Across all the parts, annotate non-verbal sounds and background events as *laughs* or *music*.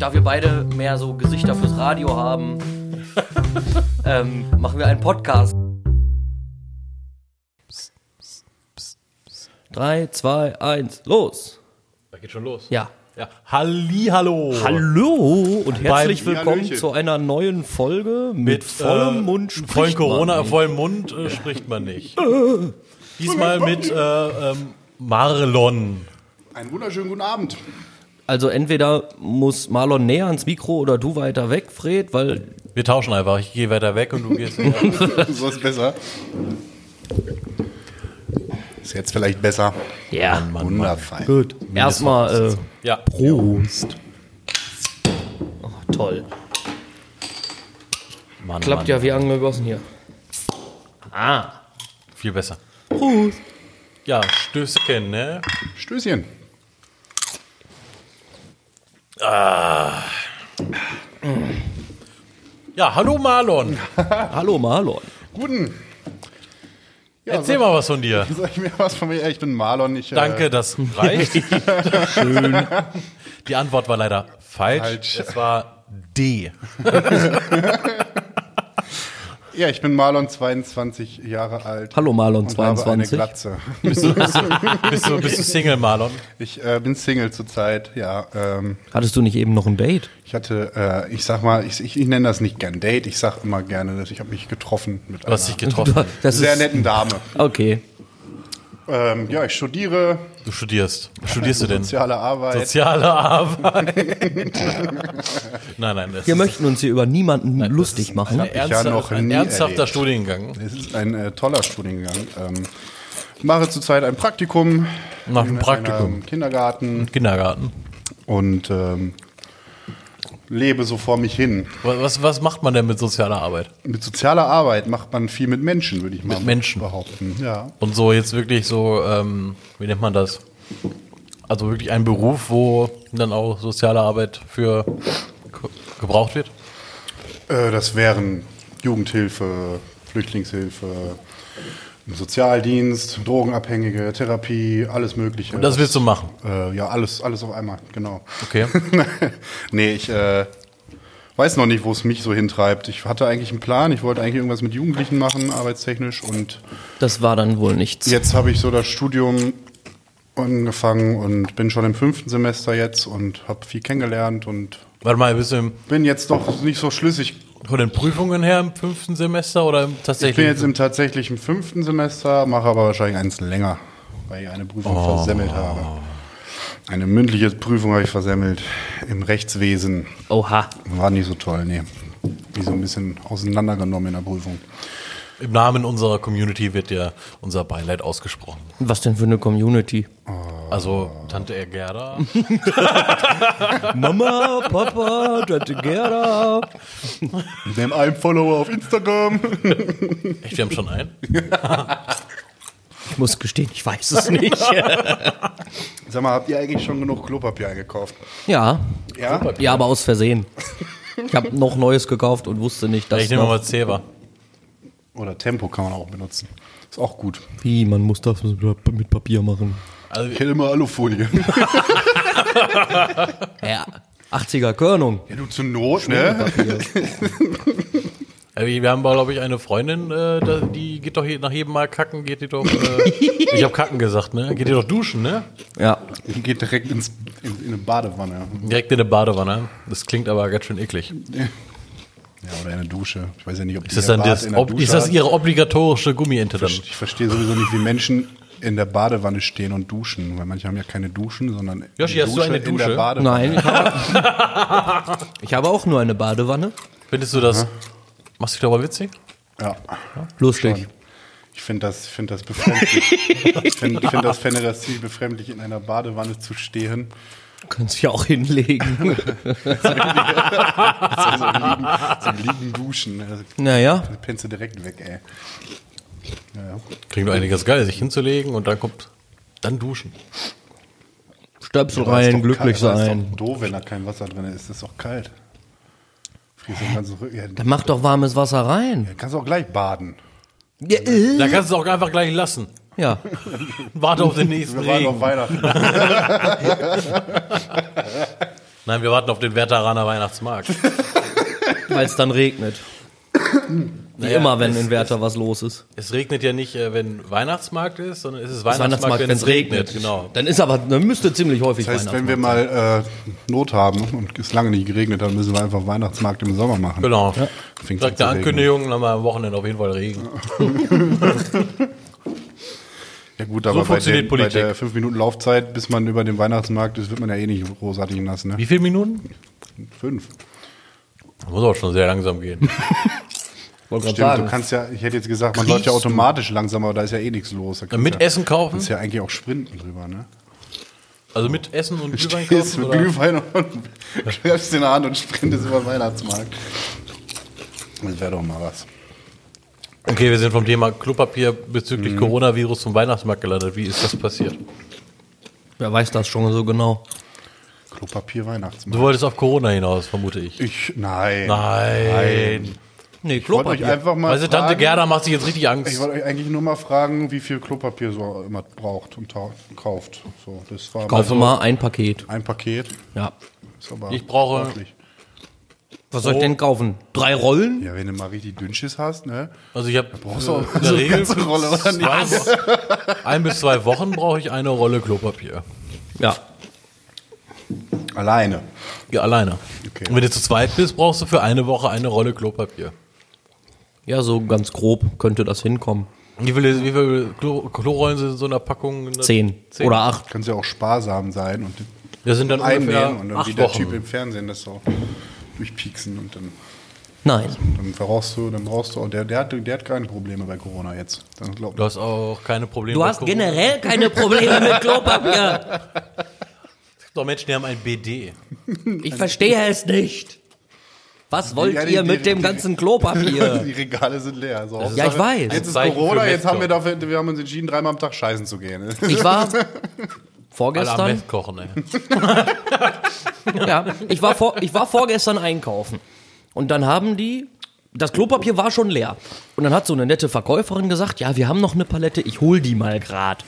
da wir beide mehr so Gesichter fürs Radio haben, *laughs* ähm, machen wir einen Podcast. Drei, zwei, eins, los. Da geht schon los. Ja. Ja. Hallo. Hallo und herzlich Beim- willkommen Hallöchen. zu einer neuen Folge mit, vollem äh, Mund spricht Vollen Corona, man nicht. vollen Mund äh, spricht man nicht. Diesmal mit äh, ähm, Marlon. Einen wunderschönen guten Abend. Also entweder muss Marlon näher ans Mikro oder du weiter weg, Fred, weil Wir tauschen einfach. Ich gehe weiter weg und du gehst. ja. *laughs* So ist besser. Ist jetzt vielleicht besser. ja, Wunderfein. gut. Erstmal äh, ja. Prost. Oh, toll. Mann, Klappt Mann. ja wie angegossen hier. Ah. Viel besser. Prost. Ja, Stößchen, ne? Stößchen. Ja, hallo Marlon. *laughs* Hallo Marlon. Guten. Ja, Erzähl mal was von dir. *laughs* Sag ich mir was von mir? Ich bin Marlon. Ich, Danke, Äh, das reicht. *laughs* Schön. Die Antwort war leider falsch. Falsch. Es war D. ja, ich bin Marlon, 22 Jahre alt. Hallo Marlon, und habe eine 22. Glatze. *laughs* Bist du, bist du, bist du Single, Marlon? Ich äh, bin Single zurzeit. Ja, ähm, Hattest du nicht eben noch ein Date? ich hatte, äh, ich sag mal, ich, ich, ich nenne das nicht gern Date. Ich sag immer gerne, dass ich habe mich getroffen mit Du hast dich einer getroffen. Das *laughs* sehr ist netten Dame. okay. Ähm, ja, ich studiere Du studierst. Was studierst du denn? soziale Arbeit. Soziale Arbeit. *laughs* nein, nein. Das Wir ist möchten uns hier über niemanden das lustig machen. ein, ich ja ernster, noch ein nie ernsthafter erlebt. Studiengang. Es ist ein äh, toller Studiengang. Ähm, ich mache zurzeit ein Praktikum Nach dem in Praktikum. Kindergarten Kindergarten. und ähm, lebe so vor mich hin. Was, was macht man denn mit sozialer Arbeit? Mit sozialer Arbeit macht man viel mit Menschen, würde ich mal Mit Menschen. behaupten. Ja. Und so jetzt wirklich so, ähm, wie nennt man das? Also wirklich ein Beruf, wo dann auch soziale Arbeit für ge- gebraucht wird? Äh, das wären Jugendhilfe, Flüchtlingshilfe, Sozialdienst, Drogenabhängige, Therapie, alles Mögliche. Und das willst du machen? Äh, ja, alles, alles auf einmal, genau. Okay. *laughs* nee, ich äh, weiß noch nicht, wo es mich so hintreibt. Ich hatte eigentlich einen Plan, ich wollte eigentlich irgendwas mit Jugendlichen machen, arbeitstechnisch. Und Das war dann wohl nichts. jetzt habe ich so das Studium angefangen und bin schon im fünften Semester jetzt und habe viel kennengelernt und Warte mal, bist du im, bin jetzt doch nicht so schlüssig. Von den Prüfungen her im fünften Semester oder im Ich tatsächlich? bin jetzt im tatsächlichen fünften Semester, mache aber wahrscheinlich eins länger, weil ich eine Prüfung versemmelt habe. Eine mündliche Prüfung habe ich versemmelt im Rechtswesen. Oha. War nicht so toll, nee. Wie so ein bisschen auseinandergenommen in der Prüfung. Im Namen unserer Community wird dir unser Beileid ausgesprochen. Was denn für eine Community? Also Tante Ergerda. *laughs* Mama, Papa, Tante Gerda. Nimm einen Follower auf Instagram. *laughs* Echt, wir haben schon einen? Ich muss gestehen, ich weiß es nicht. *laughs* Sag mal, habt ihr eigentlich schon genug Klopapier eingekauft? ja, Ja? ja, aber aus Versehen. Ich habe noch Neues gekauft und wusste nicht, dass Ich nehme noch, mal Zewa. Oder Tempo kann man auch benutzen. Ist auch gut. wie man muss das mit Papier machen. Also, Ich hätte immer Alufolie. *laughs* Ja, 80er Körnung. ja, du zur Not, ne? äh, *laughs* wir haben, glaube ich, eine Freundin, äh, die geht doch nach jedem Mal kacken, geht die doch. Äh, *laughs* ich habe kacken gesagt, ne? Geht die doch duschen, ne? Ja, Die geht direkt ins, in, in eine Badewanne. Direkt in eine Badewanne. Das klingt aber ganz schön eklig. Ja, oder in eine Dusche. Ich weiß ja nicht, ob Ist das dann das, ob, ist das ihre obligatorische Gummiente dann? Ich verstehe sowieso nicht, wie Menschen in der Badewanne stehen und duschen, weil manche haben ja keine Duschen, sondern Joshi, hast du eine in der Dusche? Badewanne. nein. Ich habe, *laughs* ich habe auch nur eine Badewanne. Findest du das? Machst du dich darüber witzig? Ja, Lustig. schon. Ich finde das, ich finde das befremdlich. *laughs* ich finde, ich finde das, fände das ziemlich befremdlich, in einer Badewanne zu stehen. Kannst dich ja auch hinlegen. *laughs* So liegen, so liegen duschen. Also, naja, pennst du direkt weg, ey. Ja, ja. Klingt doch eigentlich ganz geil, sich hinzulegen und dann kommt. Dann duschen. Stöpsel ist rein, doch glücklich kalt, sein. Ist doch doof, wenn da kein Wasser drin ist. Das ist doch kalt. Frierst den ganzen Rücken. Ja, Dann mach doch warmes Wasser rein. kannst du auch gleich baden. Ja, äh. Da kannst du es auch einfach gleich lassen. Ja. *laughs* Warte auf den nächsten Wir waren Regen. auf Weihnachten. *laughs* Nein, wir warten auf den Wertheraner Weihnachtsmarkt. *laughs* Weil es dann regnet. Wie Naja, immer, wenn es- in Werther was los ist. Es regnet ja nicht, äh, wenn Weihnachtsmarkt ist, sondern es ist Weihnachtsmarkt, Weihnachtsmarkt, wenn es regnet. Genau. Dann ist aber, dann müsste ziemlich häufig Das heißt, wenn wir mal äh, Not haben und es lange nicht geregnet hat, müssen wir einfach Weihnachtsmarkt im Sommer machen. Genau. Fängt Direkt an zu Ankündigung, dann haben wir am Wochenende auf jeden Fall Regen. Ja gut, aber bei, funktioniert den, bei Politik. der 5 Minuten Laufzeit, bis man über den Weihnachtsmarkt ist, wird man ja eh nicht großartig nass, ne? Wie viele Minuten? Fünf. Muss auch schon sehr langsam gehen. *laughs* Stimmt, sagen. du kannst ja, ich hätte jetzt gesagt, man läuft ja du? automatisch langsam, aber da ist ja eh nichts los. Mit ja, Essen kaufen? kannst ja eigentlich auch sprinten drüber, ne? Also mit Essen und Glühwein Stehst kaufen? mit Oder? Glühwein und *laughs* schreibst in der Hand und sprintest über den Weihnachtsmarkt. Das wäre doch mal was. Okay, wir sind vom Thema Klopapier bezüglich Coronavirus zum Weihnachtsmarkt gelandet. Wie ist das passiert? Wer weiß das schon so genau? Klopapier Du Weihnachtsmarkt. wolltest auf Corona hinaus, vermute ich. Ich, nein. Nein. Nee, Ich wollte euch Klopapier. einfach mal Weißt du, Tante fragen, Gerda macht sich jetzt richtig Ich Angst. wollte euch eigentlich nur mal fragen, wie viel Klopapier so immer braucht und kauft. So, das war Kaufe mal ein Paket. ein Paket. Ja. Ist aber Ich brauche- ordentlich. Was soll ich denn kaufen? Drei Rollen? Ja, wenn du mal richtig Dünnschiss hast, ne? Also ich habe Brauchst du auch in der eine Regel ganze Rolle, oder nicht? zwei ein bis zwei Wochen brauche ich eine Rolle Klopapier. Ja. Alleine. Ja, alleine. Okay. Und wenn du zu zweit bist, brauchst du für eine Woche eine Rolle Klopapier. Ja, so ganz grob könnte das hinkommen. Wie viele, wie viele Klo Klorollen sind in so einer Packung? Zehn. Zehn. Oder acht. Kannst ja auch sparsam sein und Das sind dann ungefähr einnähen und dann wie der Wochen. Typ im Fernsehen das so durchpieksen und dann, Nein. dann brauchst du, dann brauchst du, der, der, hat, der hat keine Probleme bei Corona jetzt. Dann glaub Du hast auch keine Probleme. Du hast Corona. generell keine Probleme mit Klopapier. Es gibt auch Menschen, die haben ein BD. *laughs* Ich verstehe es nicht. Was wollt Ja, die- ihr die- mit dem die- ganzen Klopapier? *laughs* Die Regale sind leer. So, Ja, ich weiß. Jetzt ist Corona, jetzt haben wir, dafür, wir haben uns entschieden, dreimal am Tag scheißen zu gehen. Ich war *laughs* vorgestern, kochen, ey. *laughs* ja, ich war, vor, ich war vorgestern einkaufen. Und dann haben die, das Klopapier war schon leer. Und dann hat so eine nette Verkäuferin gesagt, ja, wir haben noch eine Palette, ich hol die mal grad.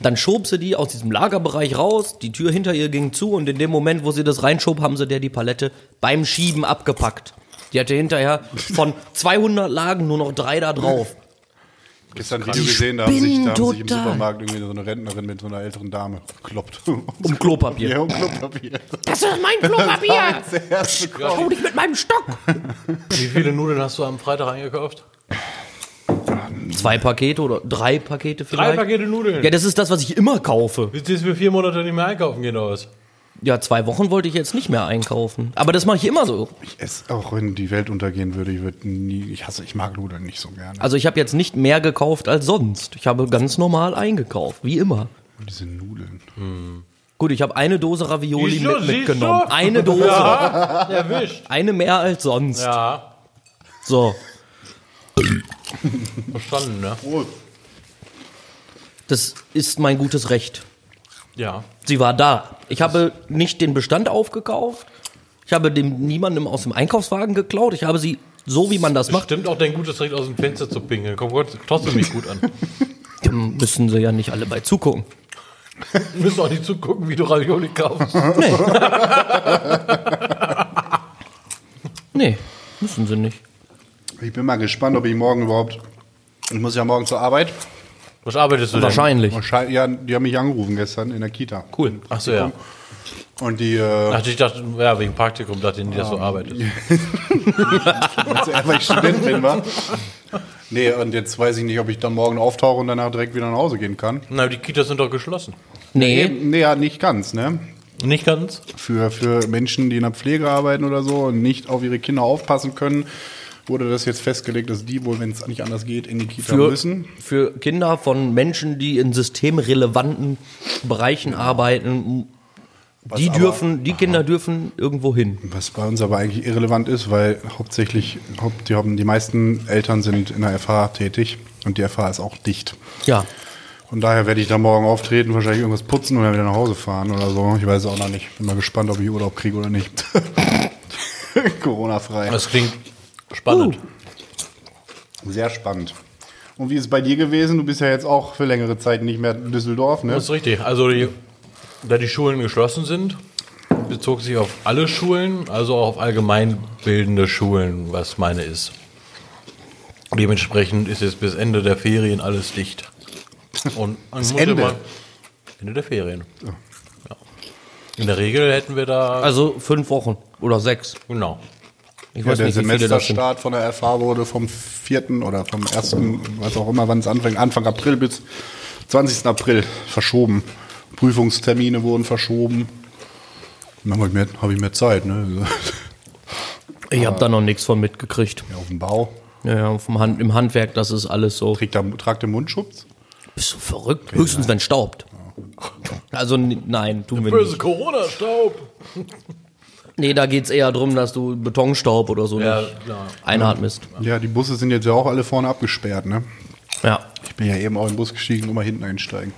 Dann schob sie die aus diesem Lagerbereich raus, die Tür hinter ihr ging zu und in dem Moment, wo sie das reinschob, haben sie der die Palette beim Schieben abgepackt. Die hatte hinterher von 200 Lagen nur noch drei da drauf. Gestern ein Video gesehen, da haben sich, da haben sich im. Supermarkt irgendwie so eine Rentnerin mit so einer älteren Dame gekloppt. Um *laughs* Klopapier. Ja, um Klopapier. Das ist mein Klopapier! *laughs* Erste Hau dich mit meinem Stock! Wie viele Nudeln hast du am Freitag eingekauft? Zwei Pakete oder drei Pakete vielleicht? Nudeln. Ja, das ist das, was ich immer kaufe. Willst du jetzt für vier Monate nicht mehr einkaufen gehen oder was? Ja, zwei Wochen wollte ich jetzt nicht mehr einkaufen. Aber das mache ich immer so. Ich esse, auch wenn die Welt untergehen würde, ich würde nie, ich hasse, ich mag Nudeln nicht so gerne. Also ich habe jetzt nicht mehr gekauft als sonst. Ich habe ganz normal eingekauft, wie immer. Diese Nudeln. Gut, ich habe eine Dose Ravioli du, mit, mitgenommen. du? Eine Dose. Erwischt. Eine mehr als sonst. Ja, So, verstanden, ne? Das ist mein gutes Recht. Ja. Sie war da. Ich habe nicht den Bestand aufgekauft. Ich habe dem niemandem aus dem Einkaufswagen geklaut. Ich habe sie so, wie man das macht. Stimmt auch dein gutes Recht aus dem Fenster zu pinkeln. Komm Gott, trotzdem mich gut an. *laughs* Dann müssen sie ja nicht alle bei zugucken. *laughs* Müssen auch nicht zugucken, wie du Ravioli kaufst. Nee. *laughs* nee, müssen sie nicht. Ich bin mal gespannt, ob ich morgen überhaupt. Ich muss ja morgen zur Arbeit. Was arbeitest du denn? Wahrscheinlich. Wahrscheinlich- Ja, die haben mich angerufen gestern in der Kita. Cool. Ach so, ja. Und die, äh, Ach, ich dachte, ja, wegen Praktikum dachte ich nicht, dass *laughs* du arbeitest. weil ich Student bin, war. Nee, und jetzt weiß ich nicht, ob ich dann morgen auftauche und danach direkt wieder nach Hause gehen kann. Na, die Kitas sind doch geschlossen. Nee, Eben, nee, ja, nicht ganz, ne? Nicht ganz? Für, für Menschen, die in der Pflege arbeiten oder so und nicht auf ihre Kinder aufpassen können, wurde das jetzt festgelegt, dass die wohl, wenn es nicht anders geht, in die Kita für, müssen. für Kinder von Menschen, die in systemrelevanten Bereichen arbeiten, die aber- dürfen, die Kinder dürfen irgendwo hin. Was bei uns aber eigentlich irrelevant ist, weil hauptsächlich haupt, die, haben, die meisten Eltern sind in der FH tätig und die FH ist auch dicht. Ja. Von daher werde ich da morgen auftreten, wahrscheinlich irgendwas putzen und dann wieder nach Hause fahren oder so. Ich weiß es auch noch nicht. Bin mal gespannt, ob ich Urlaub kriege oder nicht. *laughs* Corona-frei. Das klingt spannend. Sehr spannend. Und wie ist es bei dir gewesen? Du bist ja jetzt auch für längere Zeit nicht mehr in Düsseldorf, ne? Das ist richtig. Also, die, da die Schulen geschlossen sind, bezog sich auf alle Schulen, also auch auf allgemeinbildende Schulen, was meine ist. Dementsprechend ist jetzt bis Ende der Ferien alles dicht. Und *laughs* man muss Ende? immer- Ende der Ferien. Ja. In der Regel hätten wir da. Also fünf Wochen oder sechs. genau. Ich Ja, weiß der nicht. Semesterstart von der FH wurde vom 4. oder vom 1., was auch immer, wann es anfängt, Anfang April bis 20. April verschoben. Prüfungstermine wurden verschoben. Dann habe ich, mehr- hab ich mehr Zeit, ne? *laughs* Ich habe da noch nichts von mitgekriegt. Ja, auf dem Bau. Ja, ja, vom Hand, im Handwerk, das ist alles so. Trägt der, tragt der Mundschutz? Bist du verrückt? Höchstens, wenn staubt. Also nein, tun wir nicht. Corona-Staub. Nee, da geht's eher drum, dass du Betonstaub oder so Ja, nicht klar. einatmest. Ja, die Busse sind jetzt ja auch alle vorne abgesperrt, ne? Ja. Ich bin ja eben auch in den Bus gestiegen, immer hinten einsteigen.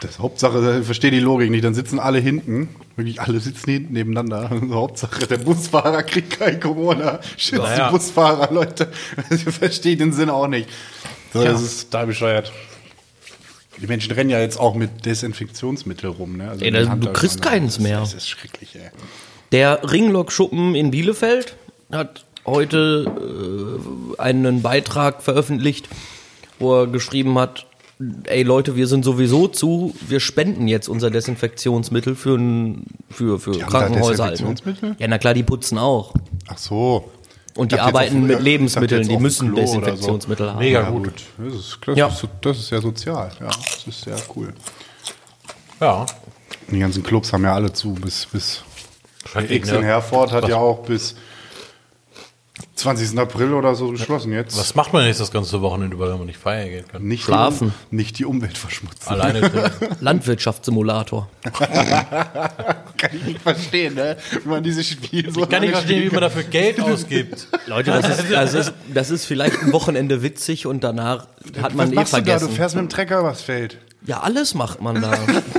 Das Hauptsache, ich verstehe die Logik nicht. Dann sitzen alle hinten, wirklich alle sitzen hinten nebeneinander. *laughs* Hauptsache, der Busfahrer kriegt kein Corona. Schützt Naja. die Busfahrer, Leute. *laughs* Ich verstehe den Sinn auch nicht. So, Ja. Das ist da bescheuert. Die Menschen rennen ja jetzt auch mit Desinfektionsmittel rum. Ne? Also Ey, das- du kriegst keins Das- mehr. Das ist schrecklich, ey. Der Ringlock-Schuppen in Bielefeld hat heute äh, einen Beitrag veröffentlicht, wo er geschrieben hat, ey Leute, wir sind sowieso zu, wir spenden jetzt unser Desinfektionsmittel für, ein, für, für Die haben da Krankenhäuser. Halt, ne? Desinfektionsmittel? Ja, na klar, die putzen auch. Ach so. Und die arbeiten auf- mit Lebensmitteln, die müssen Klo oder so. Desinfektionsmittel haben. Mega Ja, gut. gut. Das ist, das, Ja. ist, das ist ja sozial. Ja, das ist sehr cool. Ja. Die ganzen Clubs haben ja alle zu. Bis, bis Schrecklich, X in ne? Herford hat Was- ja auch bis 20. April oder so geschlossen jetzt. Was macht man jetzt das ganze Wochenende, weil man nicht feiern gehen kann? Nicht Schlafen. Die, nicht die Umwelt verschmutzen. Alleine *laughs* drin. Landwirtschaftssimulator. Kann ich nicht verstehen, ne? Wie man dieses Spiel so. Ich kann nicht verstehen, wie man dafür Geld *laughs* ausgibt. Leute, das ist, das, ist, das ist vielleicht ein Wochenende witzig und danach hat man Was eh machst du da? vergessen. Du fährst mit dem Trecker übers Feld. Ja, alles macht man da.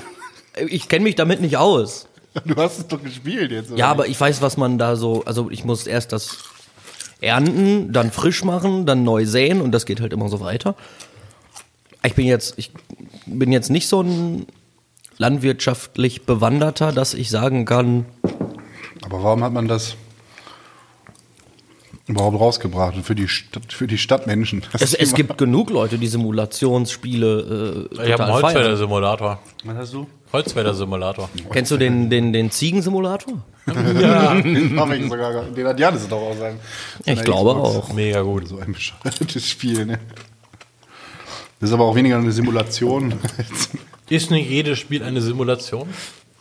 *laughs* ich kenne mich damit nicht aus. *laughs* Du hast es doch gespielt jetzt. Oder Ja, aber ich weiß, was man da so. Also ich muss erst das ernten, dann frisch machen, dann neu säen und das geht halt immer so weiter. Ich bin jetzt, ich bin jetzt nicht so ein landwirtschaftlich bewanderter, dass ich sagen kann, Aber warum hat man das überhaupt rausgebracht? Und für die, Stadt, für die Stadtmenschen. Es, es gibt genug Leute, die Simulationsspiele äh, Ich habe einen. Holzfäller-Simulator. Was hast du? Holzfäller-Simulator. Kennst du den, den, den Ziegensimulator? Den *laughs* hab ich sogar. Den hat Janis doch auch sein. Ich glaube auch. Mega gut. So ein bescheuertes Spiel, ne? Das ist aber auch weniger eine Simulation. Ist nicht jedes Spiel eine Simulation?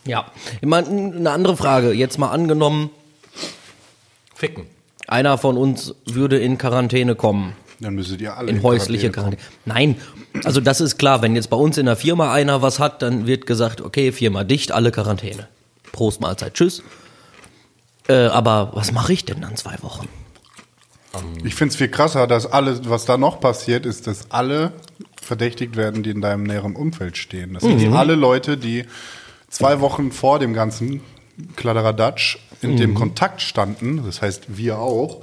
Ja. Ich meine, eine andere Frage. Jetzt mal angenommen, Ficken. Einer von uns würde in Quarantäne kommen. Dann müsstet ihr alle In häusliche Quarantäne. Nein, also das ist klar, wenn jetzt bei uns in der Firma einer was hat, dann wird gesagt, okay, Firma dicht, alle Quarantäne. Prost, Mahlzeit, tschüss. Äh, aber was mache ich denn dann zwei Wochen? Ich finde es viel krasser, dass alle, was da noch passiert, ist, dass alle verdächtigt werden, die in deinem näheren Umfeld stehen. Das heißt, alle Leute, die zwei Wochen vor dem ganzen Kladderadatsch in dem Kontakt standen, das heißt wir auch,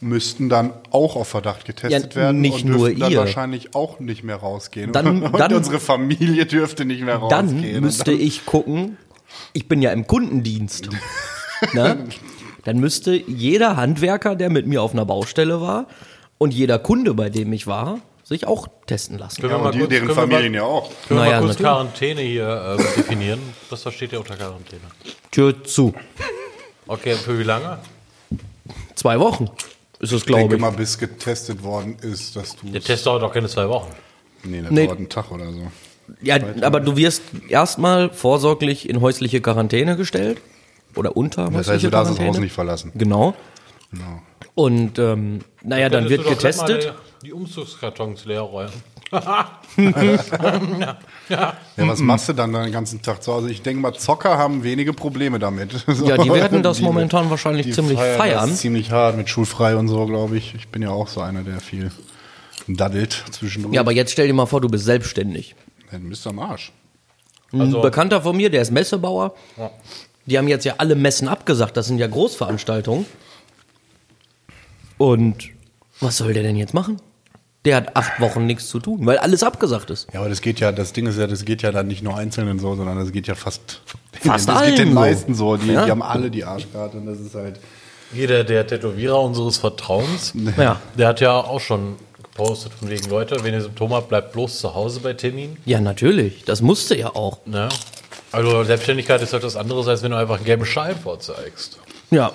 müssten dann auch auf Verdacht getestet Ja, werden nicht und nur dürften dann ihr. wahrscheinlich auch nicht mehr rausgehen. Dann- *laughs* und dann- unsere Familie dürfte nicht mehr Dann rausgehen. müsste und dann, ich gucken, ich bin ja im Kundendienst. *laughs* ne? Dann müsste jeder Handwerker, der mit mir auf einer Baustelle war und jeder Kunde, bei dem ich war, sich auch testen lassen. Können ja, wir mal und die, kurz- deren können wir Familien mal- ja auch. Können wir Naja, mal kurz natürlich. Quarantäne hier ähm, definieren? Was versteht ihr unter Quarantäne? Tür zu. Okay, für wie lange? Zwei Wochen ist es, Ich glaube denke ich. mal, bis getestet worden ist, dass du. Der Test dauert doch keine zwei Wochen. Nee, das Nee. dauert einen Tag oder so. Ja, aber du wirst erstmal vorsorglich in häusliche Quarantäne gestellt. Oder unter Das häusliche heißt, du darfst das Quarantäne. Haus nicht verlassen. Genau. Genau. Und ähm, naja, dann wird gleich mal getestet. Die, Umzugskartons leer räumen. *laughs* Ja, was machst du dann den ganzen Tag zu Hause? Ich denke mal, Zocker haben wenige Probleme damit. So. Ja, die *laughs* werden das Die- momentan wahrscheinlich die ziemlich feiern. Das ziemlich hart mit schulfrei und so, glaube ich. Ich bin ja auch so einer, der viel daddelt zwischendurch. Ja, aber jetzt stell dir mal vor, du bist selbstständig. Dann bist du am Arsch. Ein Also- Bekannter von mir, der ist Messebauer. Die haben jetzt ja alle Messen abgesagt. Das sind ja Großveranstaltungen. Und was soll der denn jetzt machen? Der hat acht Wochen nichts zu tun, weil alles abgesagt ist. Ja, aber das geht ja, das Ding ist ja, das geht ja dann nicht nur Einzelnen so, sondern das geht ja fast *laughs* fast das allen geht den so. meisten so. Die, Ja. die haben alle die Arschkarte und das ist halt. Jeder der Tätowierer unseres Vertrauens, *laughs* Ja. der hat ja auch schon gepostet von wegen Leute, wenn ihr Symptome habt, bleibt bloß zu Hause bei Termin. Ja, natürlich. Das musste ja auch. Ne? Also Selbstständigkeit ist halt was anderes, als wenn du einfach einen gelben Schein vorzeigst. Ja.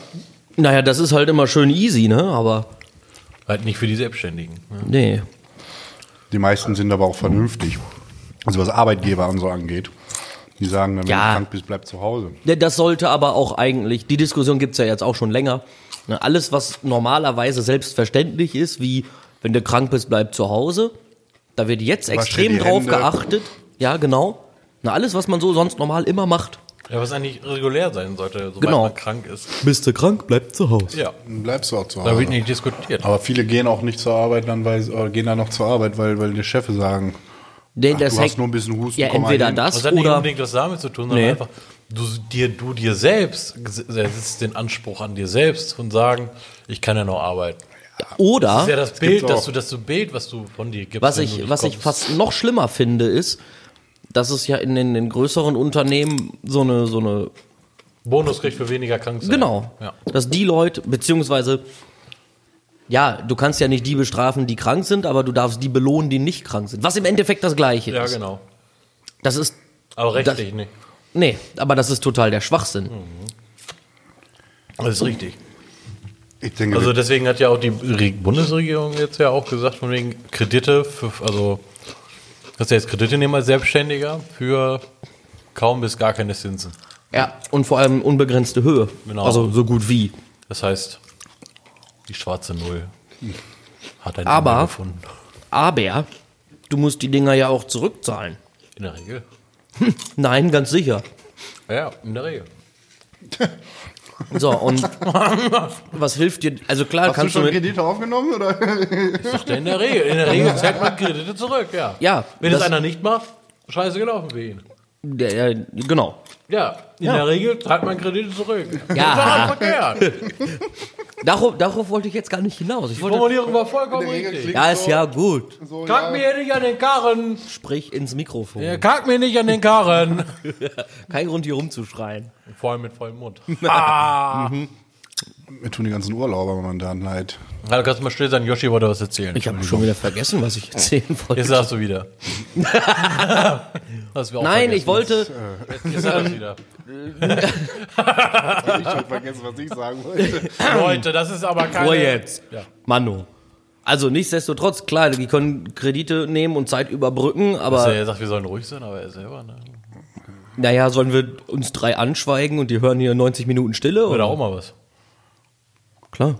Naja, das ist halt immer schön easy, ne? Aber Halt nicht für die Selbstständigen. Ne? nee. Die meisten sind aber auch vernünftig. Also was Arbeitgeber und so angeht. Die sagen dann, wenn Ja. du krank bist, bleib zu Hause. Ja, Das sollte aber auch eigentlich, die Diskussion gibt's ja jetzt auch schon länger. Ne, Alles, was normalerweise selbstverständlich ist, wie wenn du krank bist, bleib zu Hause, da wird jetzt Wasch extrem drauf Hände. geachtet. Ja, genau. Na, alles, was man so sonst normal immer macht. Ja, was eigentlich regulär sein sollte, sobald Genau. man krank ist. Bist du krank, bleib zu Hause. Ja, Dann bleibst du auch zu da wird Hause. nicht diskutiert. Aber viele gehen auch nicht zur Arbeit, dann weil, oder gehen dann noch zur Arbeit, weil, weil die Chefs sagen, Nee, ach, das du hast nur ein bisschen Husten, Ja, entweder das Das hat nicht oder unbedingt was damit zu tun, sondern Nee. einfach, du dir, du dir selbst setzt den Anspruch an dir selbst und sagen, ich kann ja noch arbeiten. oder Das ist ja das Bild, dass du das so Bild, was du von dir gibst. was ich, nicht was ich fast noch schlimmer finde, ist, dass es ja in den, in größeren Unternehmen so eine, so eine Bonus kriegt für weniger krank sein. Genau. Ja. Dass die Leute, beziehungsweise, ja, du kannst ja nicht die bestrafen, die krank sind, aber du darfst die belohnen, die nicht krank sind. Was im Endeffekt das Gleiche ja, ist. genau. Das ist, Aber rechtlich nicht. nee, aber das ist total der Schwachsinn. Das ist richtig. Ich denke, Also deswegen hat ja auch die Re- Bundesregierung jetzt ja auch gesagt, von wegen Kredite, für, also dass er jetzt Kredite nehmen als Selbstständiger für kaum bis gar keine Zinsen. Ja, und vor allem unbegrenzte Höhe. Genau. Also so gut wie. Das heißt, die schwarze Null hat ein Aber- Ende gefunden. Aber du musst die Dinger ja auch zurückzahlen. In der Regel. Nein, ganz sicher. Ja, in der Regel. *laughs* So, und *laughs* was hilft dir? Also klar, hast du kannst du, schon mit, Kredite aufgenommen? Oder? Ich dachte in der Regel. In der Regel zahlt man Kredite zurück, ja. Ja, Wenn es das- einer nicht macht, scheiße gelaufen für ihn. der, der, genau. Ja, in Ja. der Regel zahlt man Kredite zurück. Ja. Das war verkehrt. *laughs* Darauf, darauf wollte ich jetzt gar nicht hinaus. Ich Die wollte, Formulierung war vollkommen richtig. ja, ist ja gut. So, Kack mir nicht an den Karren. Sprich ins Mikrofon. Ja, kack mir nicht an den Karren. *laughs* Kein Grund hier rumzuschreien. Vor allem mit vollem Mund. *laughs* Mir tun die ganzen Urlauber momentan leid. Also kannst du mal still sein, Yoshi wollte was erzählen. Ich habe schon wieder vergessen, was ich erzählen wollte. Jetzt sagst du wieder. *laughs* Du Nein, ich wollte. Jetzt sag das wieder. *laughs* Ich habe vergessen, was ich sagen wollte. Leute, das ist aber keine... Ruhe jetzt. Ja. Manu. Also nichtsdestotrotz, klar, die können Kredite nehmen und Zeit überbrücken, Also aber er sagt, wir sollen ruhig sein, aber er selber, ne? naja, sollen wir uns drei anschweigen und die hören hier 90 Minuten Stille? Oder Oder? auch mal was. Klar.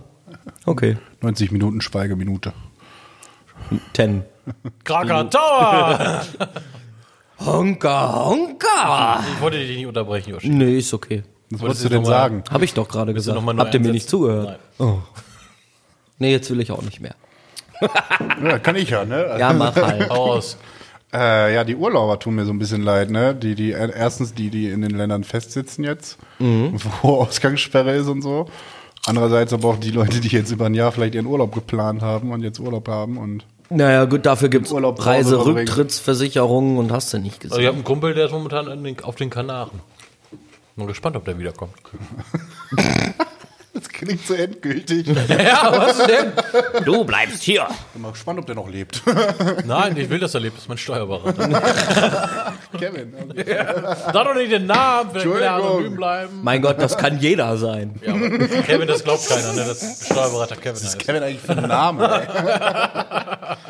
Okay. 90 Minuten Schweigeminute. Ten. Krakatoa! *laughs* Honka, Honka! ich wollte dich nicht unterbrechen, Yoshi. Nee, ist okay. Was Wolltest du denn sagen? Hab ich doch gerade gesagt. noch mal neu Habt ihr mir einsetzen? nicht zugehört? Nein. Nee, jetzt will ich auch nicht mehr. *laughs* Ja, kann ich ja, ne? Ja, mach halt. Aus. Äh, ja, die Urlauber tun mir so ein bisschen leid, ne? Die, die, äh, erstens die, die in den Ländern festsitzen jetzt, *laughs* wo Ausgangssperre ist und so. Andererseits aber auch die Leute, die jetzt über ein Jahr vielleicht ihren Urlaub geplant haben und jetzt Urlaub haben und Naja, gut, dafür gibt's Urlaub Reiserücktrittsversicherungen und hast du nicht Also ich gesehen. habe einen Kumpel, der ist momentan an den, auf den Kanaren. Bin gespannt, ob der wiederkommt. *laughs* *laughs* das klingt so endgültig. *laughs* Ja, was denn? Du bleibst hier. Bin mal gespannt, ob der noch lebt. Nein, ich will, dass er lebt. Das ist mein Steuerberater. *laughs* Kevin. Sag doch nicht den Namen, vielleicht will er anonym bleiben. Mein Gott, das kann jeder sein. Ja, Kevin, das glaubt keiner, ne? Das Steuerberater Kevin heißt. Kevin eigentlich für einen Namen, ey.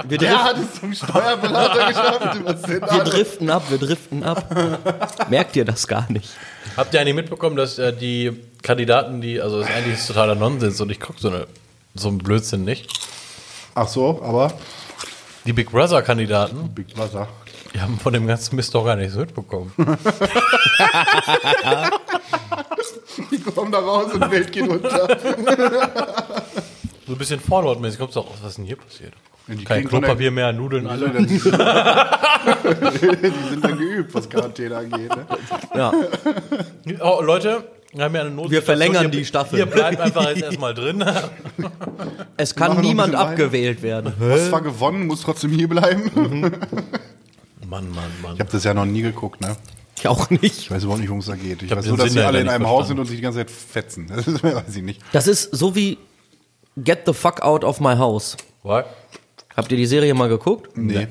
Wir, Der drif hat es zum Steuerberater geschafft. Was wir driften ab, wir driften ab. Merkt ihr das gar nicht? Habt ihr eigentlich mitbekommen, dass äh, die Kandidaten, die, also das ist eigentlich totaler Nonsens und ich gucke so, eine, so einen Blödsinn nicht. Ach so, aber Die Big Brother-Kandidaten, Big Brother. die haben von dem ganzen Mist doch gar nichts mitbekommen. *laughs* *laughs* Die kommen da raus und die Welt geht unter. *laughs* So ein bisschen Fallout-mäßig. Kommst du auch, was ist denn hier passiert? Die Kein kriegen von der- Klopapier mehr, Nudeln alle. Die sind dann geübt, was Quarantäne angeht. Ne? *laughs* Ja. Oh, Leute, wir haben ja eine Not. Wir verlängern die Staffel. Ihr bleibt einfach jetzt erstmal drin. *laughs* Es kann niemand abgewählt werden. Hast zwar gewonnen, muss trotzdem hier bleiben. Mann, Mann, Mann. Ich habe das ja noch nie geguckt, ne? Ich auch nicht. Ich weiß überhaupt nicht, worum es da geht. Ich hab weiß nur, dass sie alle in einem Haus sind und sich die ganze Zeit fetzen. Das ist, *laughs* weiß ich nicht. Das ist so wie Get the fuck out of my house. Was? Habt ihr die Serie mal geguckt? Nee.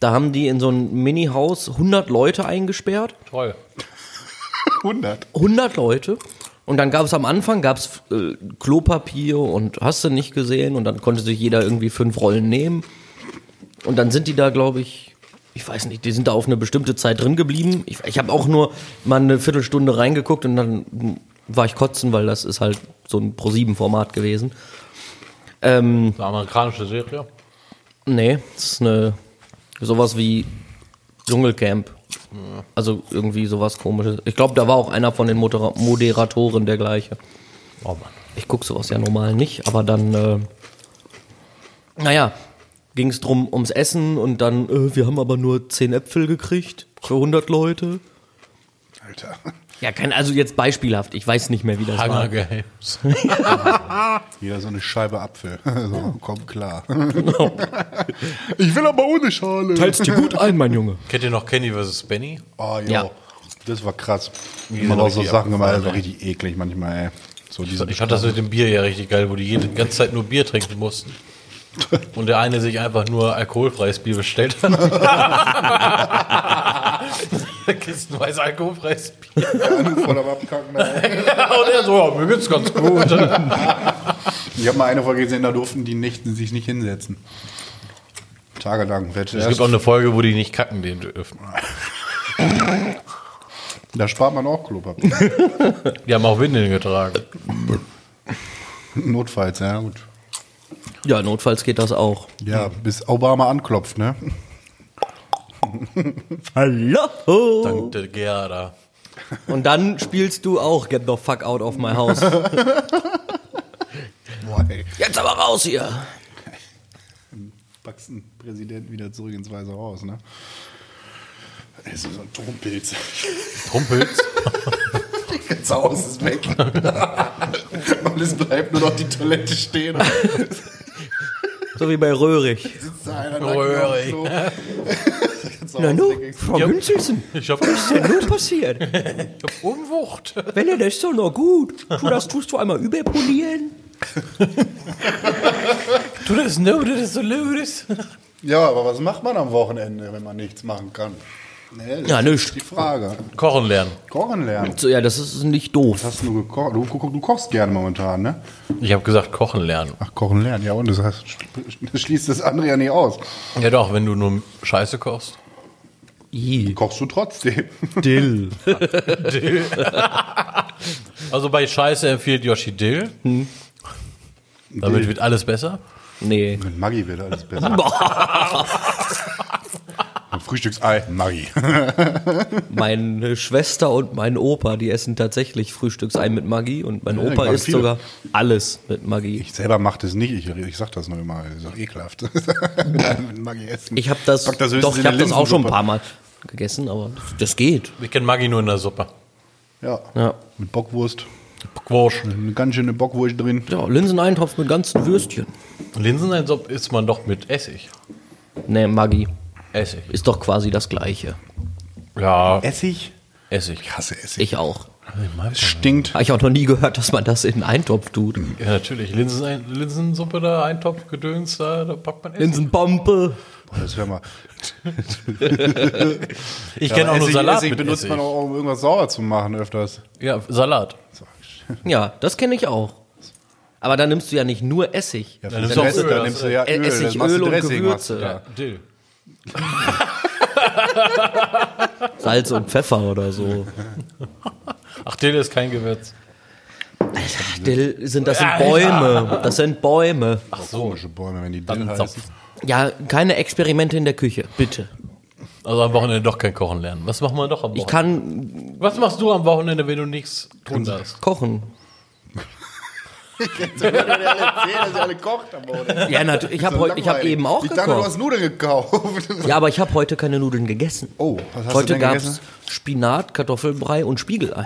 Da haben die in so ein Mini-Haus 100 Leute eingesperrt. Toll. *laughs* 100. 100 Leute. Und dann gab es am Anfang gab's, äh, Klopapier und hast du nicht gesehen. Und dann konnte sich jeder irgendwie fünf Rollen nehmen. Und dann sind die da, glaube ich, ich weiß nicht, die sind da auf eine bestimmte Zeit drin geblieben. Ich, ich habe auch nur mal eine Viertelstunde reingeguckt und dann war ich kotzen, weil das ist halt so ein Pro-7-Format gewesen. Ähm, Eine amerikanische Serie. Nee, das ist eine sowas wie Dschungelcamp. Also irgendwie sowas komisches. Ich glaube, da war auch einer von den Modera Moderatoren der gleiche. Oh Mann. Ich gucke sowas ja normal nicht, aber dann, äh, naja, ging es drum ums Essen und dann, äh, wir haben aber nur 10 Äpfel gekriegt für 100 Leute. Alter. Ja, kein, also jetzt beispielhaft, ich weiß nicht mehr, wie das Hunger war. Games. *laughs* Jeder so eine Scheibe Apfel. *laughs* So, komm klar. ich will aber ohne Schale. Teilst dir gut ein, mein Junge. Kennt ihr noch Kenny vs. Benny? Oh, jo. Ja. Das war krass. Die Man sind auch so richtig Sachen gemacht, das war richtig eklig manchmal, ey. So diese Ich fand das mit dem Bier ja richtig geil, wo die jede die ganze Zeit nur Bier trinken mussten. *laughs* Und der eine sich einfach nur alkoholfreies Bier bestellt hat. *laughs* *laughs* Kistenweise alkoholfreies Bier. voll am Abkacken. ey. Und er so, ja, mir geht's ganz gut. Ich habe mal eine Folge gesehen, da durften die nicht, sich nicht hinsetzen. Tagelang. Es gibt auch eine Folge, wo die nicht kacken den dürfen. Da spart man auch Klopapier. Die haben auch Windeln getragen. Notfalls, ja gut. Ja, notfalls geht das auch. Ja, bis Obama anklopft, ne? *laughs* Hallo! Dank der Gerda. Und dann spielst du auch Get the fuck out of my house. *laughs* Boah, ey. Jetzt aber raus hier! Packst einen Präsidenten wieder zurück ins Weiße Haus, ne? Das ist so ein Trumpilz. Trumpels. *laughs* Das ganze Haus ist weg. *laughs* Und es bleibt nur noch die Toilette stehen. *laughs* So wie bei Röhrig. *laughs* sitzt da einer nackt Röhrig. Na Haus nu, weg. Frau Ich hab, was ist denn nun passiert? ich hab Unwucht. Wenn er das ist doch noch gut. Tu das tust du einmal überpolieren. Du, das no, das ist so lödes. Ja, aber was macht man am Wochenende, wenn man nichts machen kann? Ne, das Ja, ist nichts. Die Frage. Kochen lernen. Kochen lernen. So, ja, das ist nicht doof. Was hast du gekocht? Du, du, du kochst gerne momentan, ne? Ich habe gesagt, kochen lernen. Ach, kochen lernen, ja, und das, heißt, *laughs* das schließt das andere ja nicht aus. Ja doch, wenn du nur Scheiße kochst. I. Kochst du trotzdem. *laughs* Dill. Also bei Scheiße empfiehlt Yoshi Dill. Damit wird alles besser. Nee. Mit Maggi wird alles besser. *laughs* Ein Frühstücksei, Maggi. *laughs* Meine Schwester und mein Opa, die essen tatsächlich Frühstücksei mit Maggi und mein Ja, Opa isst viele. sogar alles mit Maggi. Ich selber mach das nicht, ich, ich sag das nur immer, das ist doch ekelhaft. *laughs* Mit Maggi essen. Ich habe das, höchstens doch, ich habe das auch schon ein paar Mal gegessen, aber das geht. Ich kenne Maggi nur in der Suppe. Ja. Ja. Mit Bockwurst. Quosch. Eine ganz schöne Bockwurst drin. Ja, Linseneintopf mit ganzen Würstchen. Linseneintopf isst man doch mit Essig. Nee, Maggi. Essig. Ist doch quasi das Gleiche. Ja, Essig? Essig. Ich hasse Essig. Ich auch. Es stinkt. Habe ich auch noch nie gehört, dass man das in einen Eintopf tut. Ja, natürlich. Linsen, Linsensuppe da, Eintopf, Gedöns, da, da packt man Essig. Linsenpompe. Boah, das hör mal. *laughs* Ich kenne auch nur Essig, Salat Essig mit benutzt Essig. man auch, um irgendwas sauer zu machen öfters. Ja, Salat. Ja, das kenne ich auch. Aber dann nimmst du ja nicht nur Essig. Ja, Dann nimmst du auch Rest, Öl, dann das- nimmst du ja Äh, Öl, Essig, Öl und Dressing, Gewürze. da. Dill. *laughs* Salz und Pfeffer oder so. Ach, Dill ist kein Gewürz. Dill sind, das sind Bäume. Das sind Bäume. Ach so. Komische Bäume, wenn die Dill Dann heißen. Ja, keine Experimente in der Küche, bitte. Also am Wochenende doch kein Kochen lernen. Was machen wir doch am Ich Wochenende? kann Was machst du am Wochenende, wenn du nichts tun darfst? kochen. Dass ihr alle kocht am Wochenende. Ja, natürlich. Ich habe So ich hab eben auch Ich dachte, du gekocht. hast Nudeln gekauft. *laughs* Ja, aber ich habe heute keine Nudeln gegessen. Oh, was hast heute du denn gab's gegessen? Spinat, Kartoffelbrei und Spiegelei.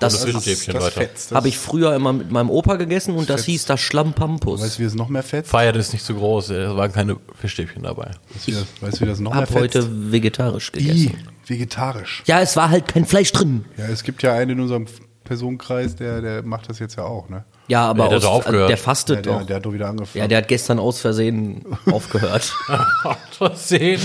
Das das weiter. fetzt. Das habe ich früher immer mit meinem Opa gegessen und das hieß das Schlampampus. Weißt du, wie es noch mehr fetzt? Feiert ist nicht so groß, es waren keine Fischstäbchen dabei. Weißt du, wie das- weißt du, wie das noch mehr Hab fetzt? heute vegetarisch gegessen. I, vegetarisch. Ja, es war halt kein Fleisch drin. Ja, es gibt ja einen in unserem Personenkreis, der, der macht das jetzt ja auch, ne? Ja, aber Ja, der aus, aufgehört. der fastet der, doch. der hat doch wieder angefangen. ja, der hat gestern aus Versehen *laughs* aufgehört. Versehen.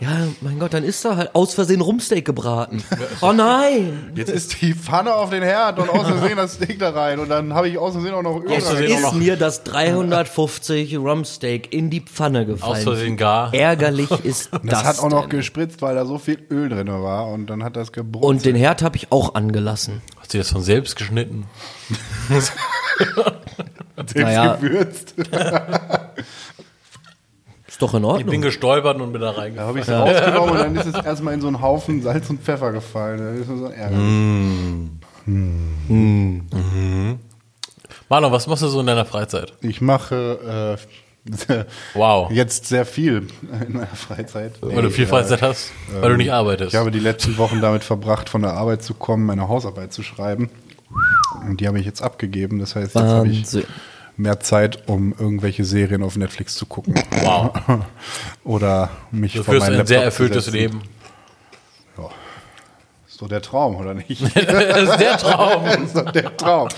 ja, mein Gott, dann ist da halt aus Versehen Rumsteak gebraten. Oh nein! Jetzt ist die Pfanne auf den Herd und aus Versehen das Steak da rein und dann habe ich aus Versehen auch noch Öl Aus auch Ist noch- mir das 350 Rumsteak in die Pfanne gefallen. Aus Versehen gar. Ärgerlich *laughs* ist das. Das hat auch noch denn? gespritzt, weil da so viel Öl drin war und dann hat das gebrannt. Und den Herd habe ich auch angelassen. Hast du das von selbst geschnitten? *laughs* selbst naja. gewürzt. *laughs* Ist doch in Ich bin Ordnung. gestolpert und bin da Da reingegangen. habe ich es rausgenommen und dann ist es erstmal in so einen Haufen Salz und Pfeffer gefallen. Das ist so ärgerlich. Marlon, was machst du so in deiner Freizeit? Ich mache äh, *laughs* Wow. jetzt sehr viel in meiner Freizeit. Weil du viel Nee, Freizeit hast, weil du nicht arbeitest. Ich habe die letzten Wochen damit verbracht, von der Arbeit zu kommen, meine Hausarbeit zu schreiben. Und die habe ich jetzt abgegeben. Das heißt, jetzt habe ich mehr Zeit, um irgendwelche Serien auf Netflix zu gucken. Wow. *laughs* Oder mich Du vor führst meinen ein sehr Laptop zu erfülltes setzen. Leben. Ist doch der Traum, oder nicht? *laughs* Das ist der Traum. Das ist doch der Traum.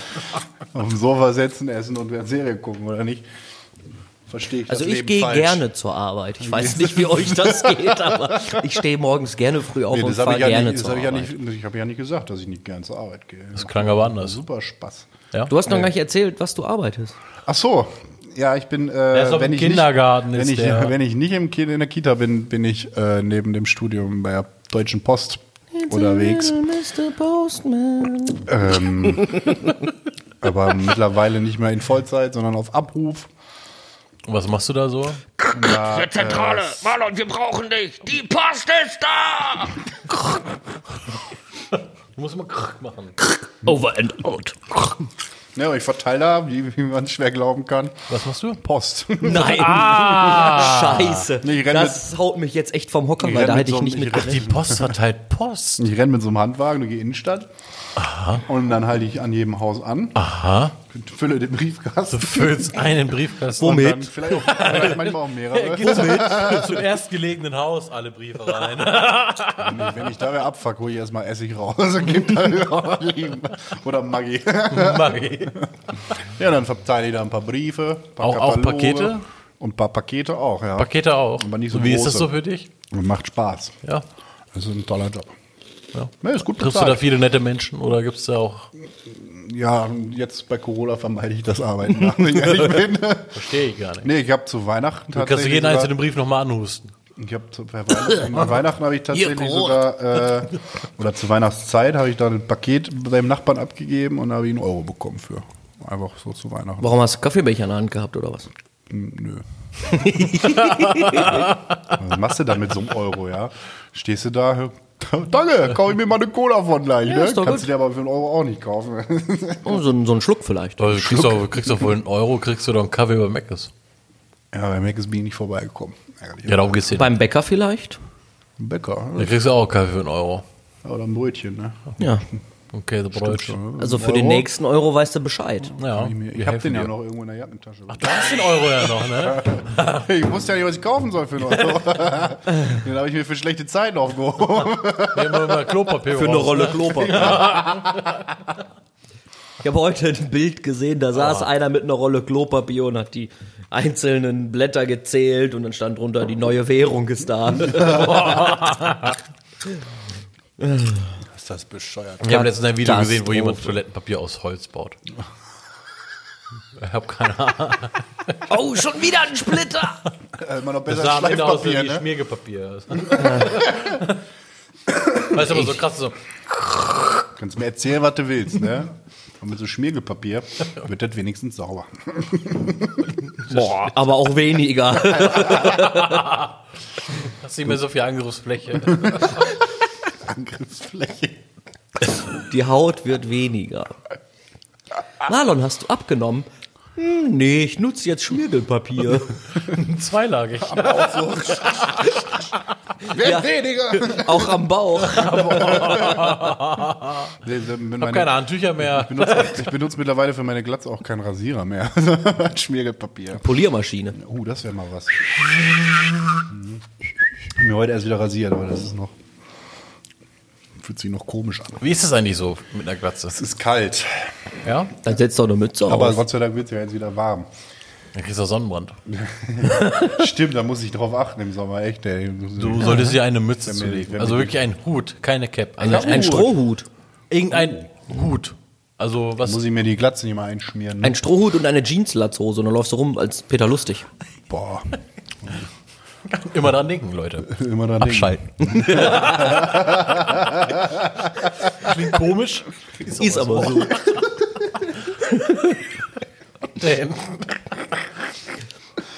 Auf dem Sofa sitzen, essen und eine Serie gucken, oder nicht? Verstehe ich Also das ich Leben gehe falsch. gerne zur Arbeit. Ich weiß nicht, wie euch das *laughs* geht, aber ich stehe morgens gerne früh auf Nee, und das habe fahre ich, ja gerne nicht, zur hab ich, ja Arbeit. nicht, ich habe ja nicht gesagt, dass ich nicht gern zur Arbeit gehe. Das klang aber anders. Super Spaß. Ja? Du hast noch gar nicht erzählt, was du arbeitest. Ach so. Ja, ich bin, äh, ist doch wenn im ich Kindergarten nicht, wenn, ich, der. *laughs* wenn ich nicht im in der Kita bin, bin ich äh, neben dem Studium bei der Deutschen Post unterwegs. Mr. Postman. Ähm, *laughs* aber mittlerweile nicht mehr in Vollzeit, sondern auf Abruf. Und was machst du da so? Da, Der Zentrale, Marlon, wir brauchen dich. Die Post ist da. *laughs* Du musst immer machen. Over and out. äh, ja, ich verteile da, wie, wie man schwer glauben kann, Was machst du? Post. *laughs* Nein. Ah! Scheiße. Nee, ich renn das haut mich jetzt echt vom Hocker, weil da mit hätte so ich einem- nicht ich mit Ach, die Post verteilt Post. Ich renne mit so einem Handwagen durch die Innenstadt. Und dann halte ich an jedem Haus an, Aha. Fülle den Briefkasten. Du füllst einen Briefkasten. Und dann vielleicht, auch, vielleicht manchmal auch mehrere. *laughs* Womit? Zum erstgelegenen Haus alle Briefe rein. Wenn ich, wenn ich da wer abfuck, hole ich erstmal Essig raus und gebe dann auch *laughs* liegen. Oder Maggi. Maggi. Ja, dann verteile ich da ein paar Briefe. Ein paar Auch- auch Kataloge Pakete? Und ein paar Pakete auch, ja. Pakete auch. Aber nicht so wie ist das große. so für dich? Und macht Spaß. Ja. Das ist ein toller Job. Ja. Ja, ist gut Triffst du da bezahlt. viele nette Menschen oder gibt es da auch. Ja, jetzt bei Corona vermeide ich das Arbeiten, *laughs* wenn ich ehrlich *laughs* bin. Verstehe ich gar nicht. Nee, ich habe zu Weihnachten Du kannst du tatsächlich jeden sogar- einzelnen Brief nochmal anhusten. Ich habe zu Weihnachten, an *laughs* Weihnachten habe ich tatsächlich sogar, äh, oder zur Weihnachtszeit habe ich da ein Paket beim Nachbarn abgegeben und da habe ich einen Euro bekommen für. Einfach so zu Weihnachten. Warum hast du Kaffeebecher in der Hand gehabt oder was? Nö. Was machst du dann mit so einem Euro, ja? Stehst du da, *laughs* danke, kaufe ich mir mal eine Cola von gleich, ne? ist doch Kannst gut. du dir aber für einen Euro auch nicht kaufen. Oh, so, ein- so ein Schluck vielleicht. Aber du kriegst doch, kriegst doch wohl einen Euro, kriegst du doch einen Kaffee bei Mc's. ja, bei ist bin ich nicht vorbeigekommen. Ärgerlich. Ja, darum geht's hin. Beim Bäcker vielleicht? Bäcker, Da kriegst du auch Kaffee für einen Euro. oder ein Brötchen, ne? Ja. *laughs* Okay, so Brötchen. Also für den Euro? nächsten Euro weißt du Bescheid. Ja, Ich, wir ich habe helfen den ja dir. noch irgendwo in der Jackentasche. Du hast den Euro ja noch, ne? *laughs* Ich wusste ja nicht, was ich kaufen soll für einen Euro. *laughs* den habe ich mir für schlechte Zeiten aufgehoben. Wir haben immer Klopapier Für eine raus, Rolle ne? Klopapier. *laughs* Ich habe heute ein Bild gesehen, da saß einer mit einer Rolle Klopapier und hat die einzelnen Blätter gezählt und dann stand drunter, die neue Währung ist da. Ist das bescheuert? Ich habe letztens ein Video gesehen, wo jemand Toilettenpapier aus Holz baut. Ich habe keine Ahnung. *laughs* Oh, schon wieder ein Splitter! Äh, immer noch Das besser sah am Ende aus wie ne? Schmiergepapier. *laughs* weißt du, aber so krass so. Kannst mir erzählen, was du willst, ne? Und mit so Schmiergelpapier wird das wenigstens sauber. *laughs* Boah, aber auch weniger. Hast nicht mehr so viel Angriffsfläche. Angriffsfläche. Die Haut wird weniger. Marlon, hast du abgenommen? Nee, ich nutze jetzt Schmirgelpapier. *laughs* Zweilagig. *laughs* ja, Weniger! auch am Bauch. *laughs* Nee, wenn Hab meine- keine Handtücher mehr. benutze, ich benutze mittlerweile für meine Glatze auch keinen Rasierer mehr. Schmiergelpapier. Poliermaschine. Uh, das wäre mal was. Mhm. Ich hab mir heute erst wieder rasiert, aber das ist noch. Fühlt sich noch komisch an. Wie ist es eigentlich so mit einer Glatze? Es ist kalt. Ja? Dann setzt doch eine Mütze Aber auf. Gott sei Dank wird es ja jetzt wieder warm. Dann kriegst du Sonnenbrand. *laughs* Stimmt, da muss ich drauf achten im Sommer, echt. Ey. Du solltest dir eine Mütze Wenn zulegen. wenn Also wirklich ein Hut, keine Cap. Also Ein, ein Strohhut. Irgendein Hut. Also was Muss ich mir die Glatze nicht mal einschmieren. Ne? Ein Strohhut und eine Jeanslatzhose und dann läufst du rum als Peter Lustig. Boah, immer dran denken, Leute. *laughs* immer dran Abschalten. *laughs* Klingt komisch. Ist aber so. Denn *laughs*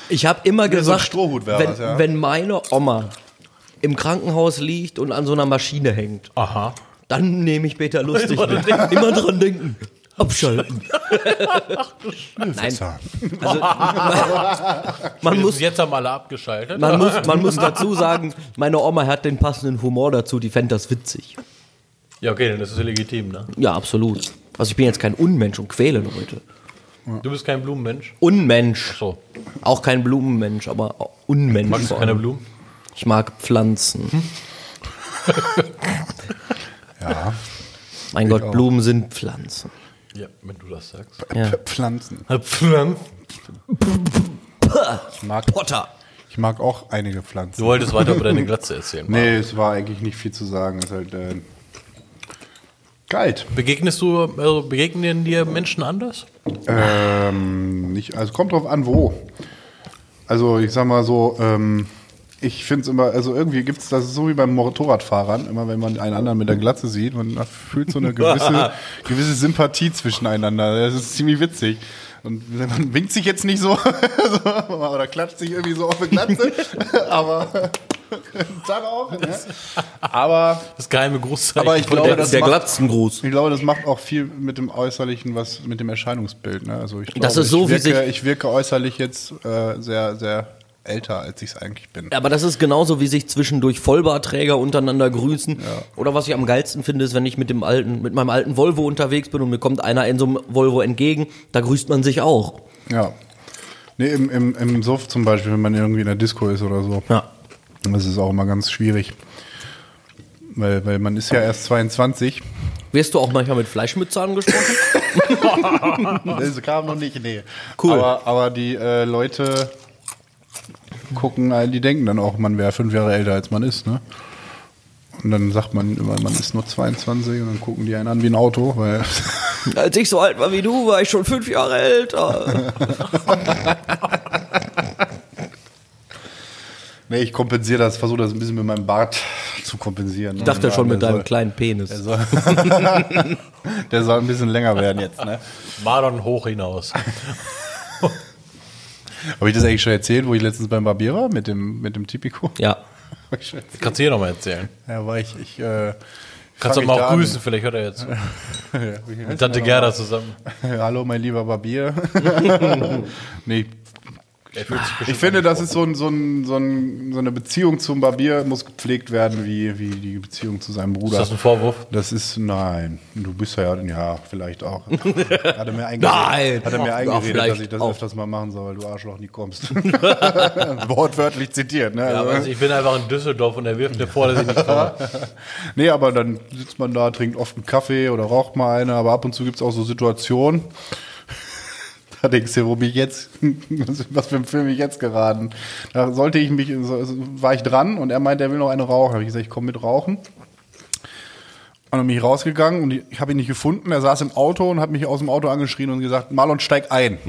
Ich habe immer so gesagt, wär wenn, was, ja. wenn meine Oma im Krankenhaus liegt und an so einer Maschine hängt, Aha. dann nehme ich Peter Lustig mit. Immer dran denken. Abschalten. Nein, Zahn. also, *laughs* man, Muss jetzt haben alle abgeschaltet. man, muss, man muss dazu sagen, meine Oma hat den passenden Humor dazu, die fände das witzig. Ja, okay, dann ist es legitim, ne? Ja, absolut. Also ich bin jetzt kein Unmensch und quäle Leute. Du bist kein Blumenmensch. Unmensch. So. Auch kein Blumenmensch, aber Unmensch. Magst du keine. Blumen? Ich mag Pflanzen. *laughs* Ja. Mein Gott, auch. Blumen sind Pflanzen. Ja, wenn du das sagst. Ja. Pflanzen. Pflanzen. Ich mag, Potter. ich mag auch einige Pflanzen. Du wolltest weiter über deine Glatze erzählen. Nee, es war eigentlich nicht viel zu sagen. Es ist halt äh, kalt. Begegnest du, also begegnen dir Menschen anders? Ähm, nicht, also kommt drauf an, wo. Also ich sag mal so, ähm, ich finde es immer, also irgendwie gibt es das ist so wie beim Motorradfahrern, immer wenn man einen anderen mit der Glatze sieht, man fühlt so eine gewisse, *laughs* gewisse Sympathie zwischeneinander. Das ist ziemlich witzig. Und man winkt sich jetzt nicht so, *laughs* so oder klatscht sich irgendwie so auf die Glatze, *laughs* aber Tag auch. Ne? Aber Das geheime Großzeichen. Aber ich glaube, der- das der macht- Glatzengruß. ich glaube, das macht auch viel mit dem Äußerlichen, was mit dem Erscheinungsbild. Ne? Also ich glaube, Das ist so, ich, wie wirke, sich- ich wirke äußerlich jetzt äh, sehr, sehr älter, als ich es eigentlich bin. Aber das ist genauso, wie sich zwischendurch Vollbarträger untereinander grüßen. Oder was ich am geilsten finde, ist, wenn ich mit dem alten, mit meinem alten Volvo unterwegs bin und mir kommt einer in so einem Volvo entgegen, da grüßt man sich auch. Ja. Nee, im, im, im Suff zum Beispiel, wenn man irgendwie in der Disco ist oder so. Ja. Das ist auch immer ganz schwierig. Weil, weil man ist ja erst 22. Wirst du auch manchmal mit Fleischmütze angesprochen? *laughs* Das kam noch nicht, nee. Cool. Aber, aber die äh, Leute gucken, die denken dann auch, man wäre fünf Jahre älter als man ist, ne? Und dann sagt man immer, man ist nur 22 und dann gucken die einen an wie ein Auto, weil *laughs* Als ich so alt war wie du, war ich schon fünf Jahre älter. *laughs* nee, ich kompensiere das, versuche das ein bisschen mit meinem Bart zu kompensieren. Ich dachte schon mit deinem soll, kleinen Penis. der soll, *laughs* der soll ein bisschen länger werden jetzt, ne? Mardon hoch hinaus. Habe ich das eigentlich schon erzählt, wo ich letztens beim Barbier war mit dem, mit dem Tipico? Ja. *laughs* Kannst du hier nochmal erzählen. Ja, war ich, ich, äh, Kannst du fang mal auch da an. grüßen, vielleicht hört er jetzt. *laughs* Ja, Mit Tante Gerda zusammen. *laughs* Hallo, mein lieber Barbier. nee, ich finde, das ist so, ein, so, ein, so, ein, so eine Beziehung zum Barbier muss gepflegt werden, wie, wie die Beziehung zu seinem Ist Bruder. das ein Vorwurf? Das ist, nein, du bist ja, ja, vielleicht auch. *laughs* Hat er mir eingeredet, Nein. Hat er mir eingeredet, vielleicht dass ich das auch. öfters mal machen soll, weil du Arschloch nie kommst. *laughs* *laughs* Wortwörtlich zitiert, ne? Ja, Also- aber ich bin einfach in Düsseldorf und er wirft mir vor, dass ich nicht komme. Nee, aber dann sitzt man da, trinkt oft einen Kaffee oder raucht mal eine, aber ab und zu gibt es auch so Situationen. Da denkst du, wo bin ich jetzt? *laughs* Was für ein Film ich jetzt geraten? Da sollte ich mich, war ich dran und er meinte, er will noch eine rauchen. Habe ich gesagt, ich komme mit rauchen. Und dann bin ich rausgegangen und ich habe ihn nicht gefunden. Er saß im Auto und hat mich aus dem Auto angeschrien und gesagt, Marlon, steig ein. *laughs*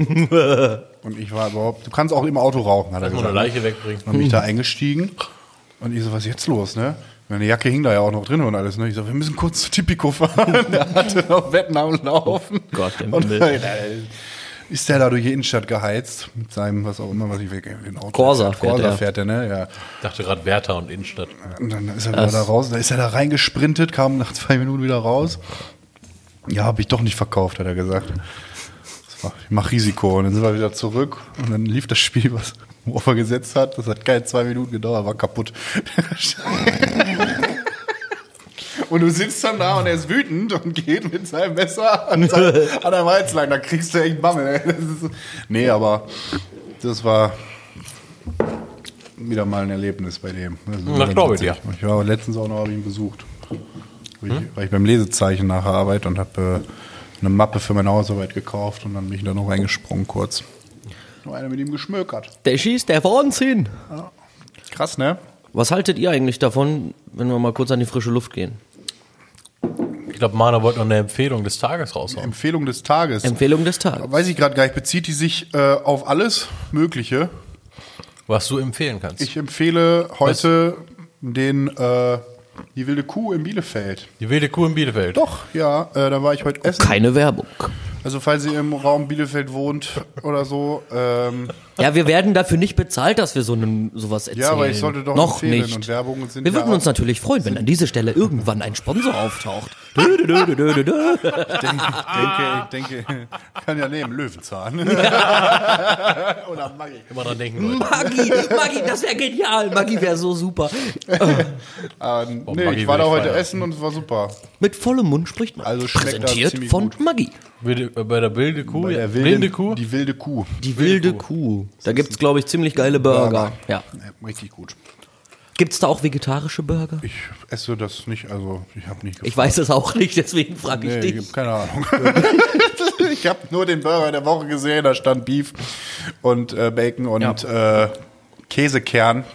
und ich war überhaupt, du kannst auch im Auto rauchen, hat er mal eine gesagt. Leiche wegbringen. Dann bin ich da *laughs* eingestiegen und ich so, was ist jetzt los, ne? Meine Jacke hing da ja auch noch drin und alles, ne? Ich so, wir müssen kurz zu Tipico fahren. Der hatte noch Wetten am Laufen. Gott im und Himmel. Ist der da durch die Innenstadt geheizt mit seinem, was auch immer, was ich weg, den Auto. Corsa fährt. fährt Corsa er. fährt er, ne? Ja. Ich dachte gerade Werther und Innenstadt. Und dann ist er wieder da raus, da ist er da reingesprintet, kam nach zwei Minuten wieder raus. Ja, habe ich doch nicht verkauft, hat er gesagt. ich mach Risiko. Und dann sind wir wieder zurück und dann lief das Spiel, was worauf er gesetzt hat. Das hat keine zwei Minuten gedauert, war kaputt. *laughs* Und du sitzt dann da und er ist wütend und geht mit seinem Messer an, sein, *laughs* an der Weiz lang. Da kriegst du echt Bammel. ey. Das ist, nee, aber das war wieder mal ein Erlebnis bei dem. Na, glaube ich witzig. Ich war letztens auch noch, habe ihn besucht. Ich, war ich beim Lesezeichen nach der Arbeit und habe äh, eine Mappe für meine Hausarbeit gekauft und dann bin ich da noch reingesprungen kurz. Nur einer mit ihm geschmökert. Der schießt der Wahnsinn. Krass, ne? Was haltet ihr eigentlich davon, wenn wir mal kurz an die frische Luft gehen? Ich glaube, Mana wollte noch eine Empfehlung des Tages raushauen. Empfehlung des Tages. Empfehlung des Tages. Weiß ich gerade gar nicht. Bezieht die sich äh, auf alles Mögliche? Was du empfehlen kannst. Ich empfehle heute den äh, die wilde Kuh in Bielefeld. Die wilde Kuh in Bielefeld. Doch, ja, äh, da war ich heute essen. Keine Werbung. Also falls ihr im Raum Bielefeld wohnt oder so. Ähm, Ja, wir werden dafür nicht bezahlt, dass wir so einen, sowas erzählen. ja, aber ich sollte doch Noch nicht. Und Werbungen sind Wir würden ja uns natürlich freuen, wenn an dieser Stelle irgendwann ein Sponsor auftaucht. *laughs* Dö, dö, dö, dö, dö, dö. Ich denke, ich denke, kann ja nehmen, Löwenzahn. *laughs* Oder Maggi. Immer dran denken, Leute. Maggi, Maggi, das wäre genial. Maggi wäre so super. *laughs* Ah, Boah, nee, Maggi ich war da heute feiern. essen und es war super. Mit vollem Mund spricht man. Also schmeckt das Präsentiert ziemlich von gut. Maggi. Wilde, äh, bei der wilde Kuh. Bei ja. der wilde, wilden, Kuh. Die wilde Kuh. Die wilde Kuh. Da gibt's, glaube ich, ziemlich geile Burger. Ja. Ja, richtig gut. Gibt's da auch vegetarische Burger? Ich esse das nicht, also ich habe nicht Ich weiß es auch nicht, deswegen frage ich Nee, ich dich. habe keine Ahnung. *laughs* ich habe nur den Burger der Woche gesehen, da stand Beef und äh, Bacon und äh, Käsekern.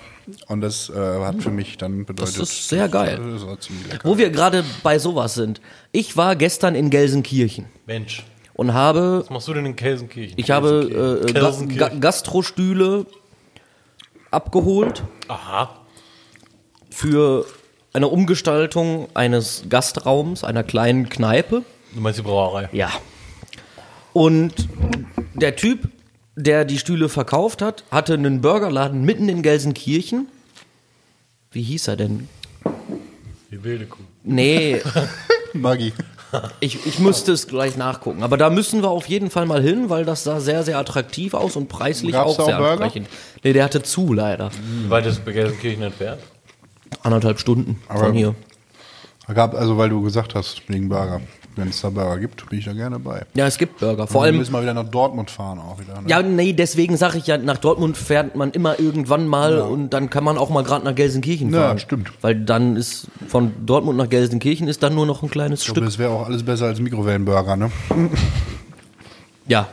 Und das äh, hat für mich dann bedeutet. Das ist sehr geil. Das war ziemlich lecker. Wo wir gerade bei sowas sind. Ich war gestern in Gelsenkirchen Mensch. und habe Was machst du denn in Kelsenkirchen? Ich habe äh, Gelsenkirchen. Ga Gastrostühle abgeholt Aha. für eine Umgestaltung eines Gastraums, einer kleinen Kneipe. Du meinst die Brauerei? Ja. Und der Typ, der die Stühle verkauft hat, hatte einen Burgerladen mitten in Gelsenkirchen. Wie hieß er denn? Die wilde Kuh. Nee, *laughs* Maggi. ich, ich müsste es gleich nachgucken. Aber da müssen wir auf jeden Fall mal hin, weil das sah sehr, sehr attraktiv aus und preislich Gab's auch sehr Burger? ansprechend. Nee, der hatte zu leider. Wie weit ist bei Gelsenkirchen entfernt? Anderthalb Stunden Aber- von hier. Gab, also weil du gesagt hast, wegen Burger. Wenn es da Burger gibt, bin ich da gerne bei. Ja, es gibt Burger. Vor wir allem, müssen mal wieder nach Dortmund fahren auch wieder. Ne? ja, nee, deswegen sage ich ja, nach Dortmund fährt man immer irgendwann mal und dann kann man auch mal gerade nach Gelsenkirchen Ja, fahren. stimmt. Weil dann ist von Dortmund nach Gelsenkirchen ist dann nur noch ein kleines Ich glaube, Stück. das wäre auch alles besser als Mikrowellenburger, ne? Ja.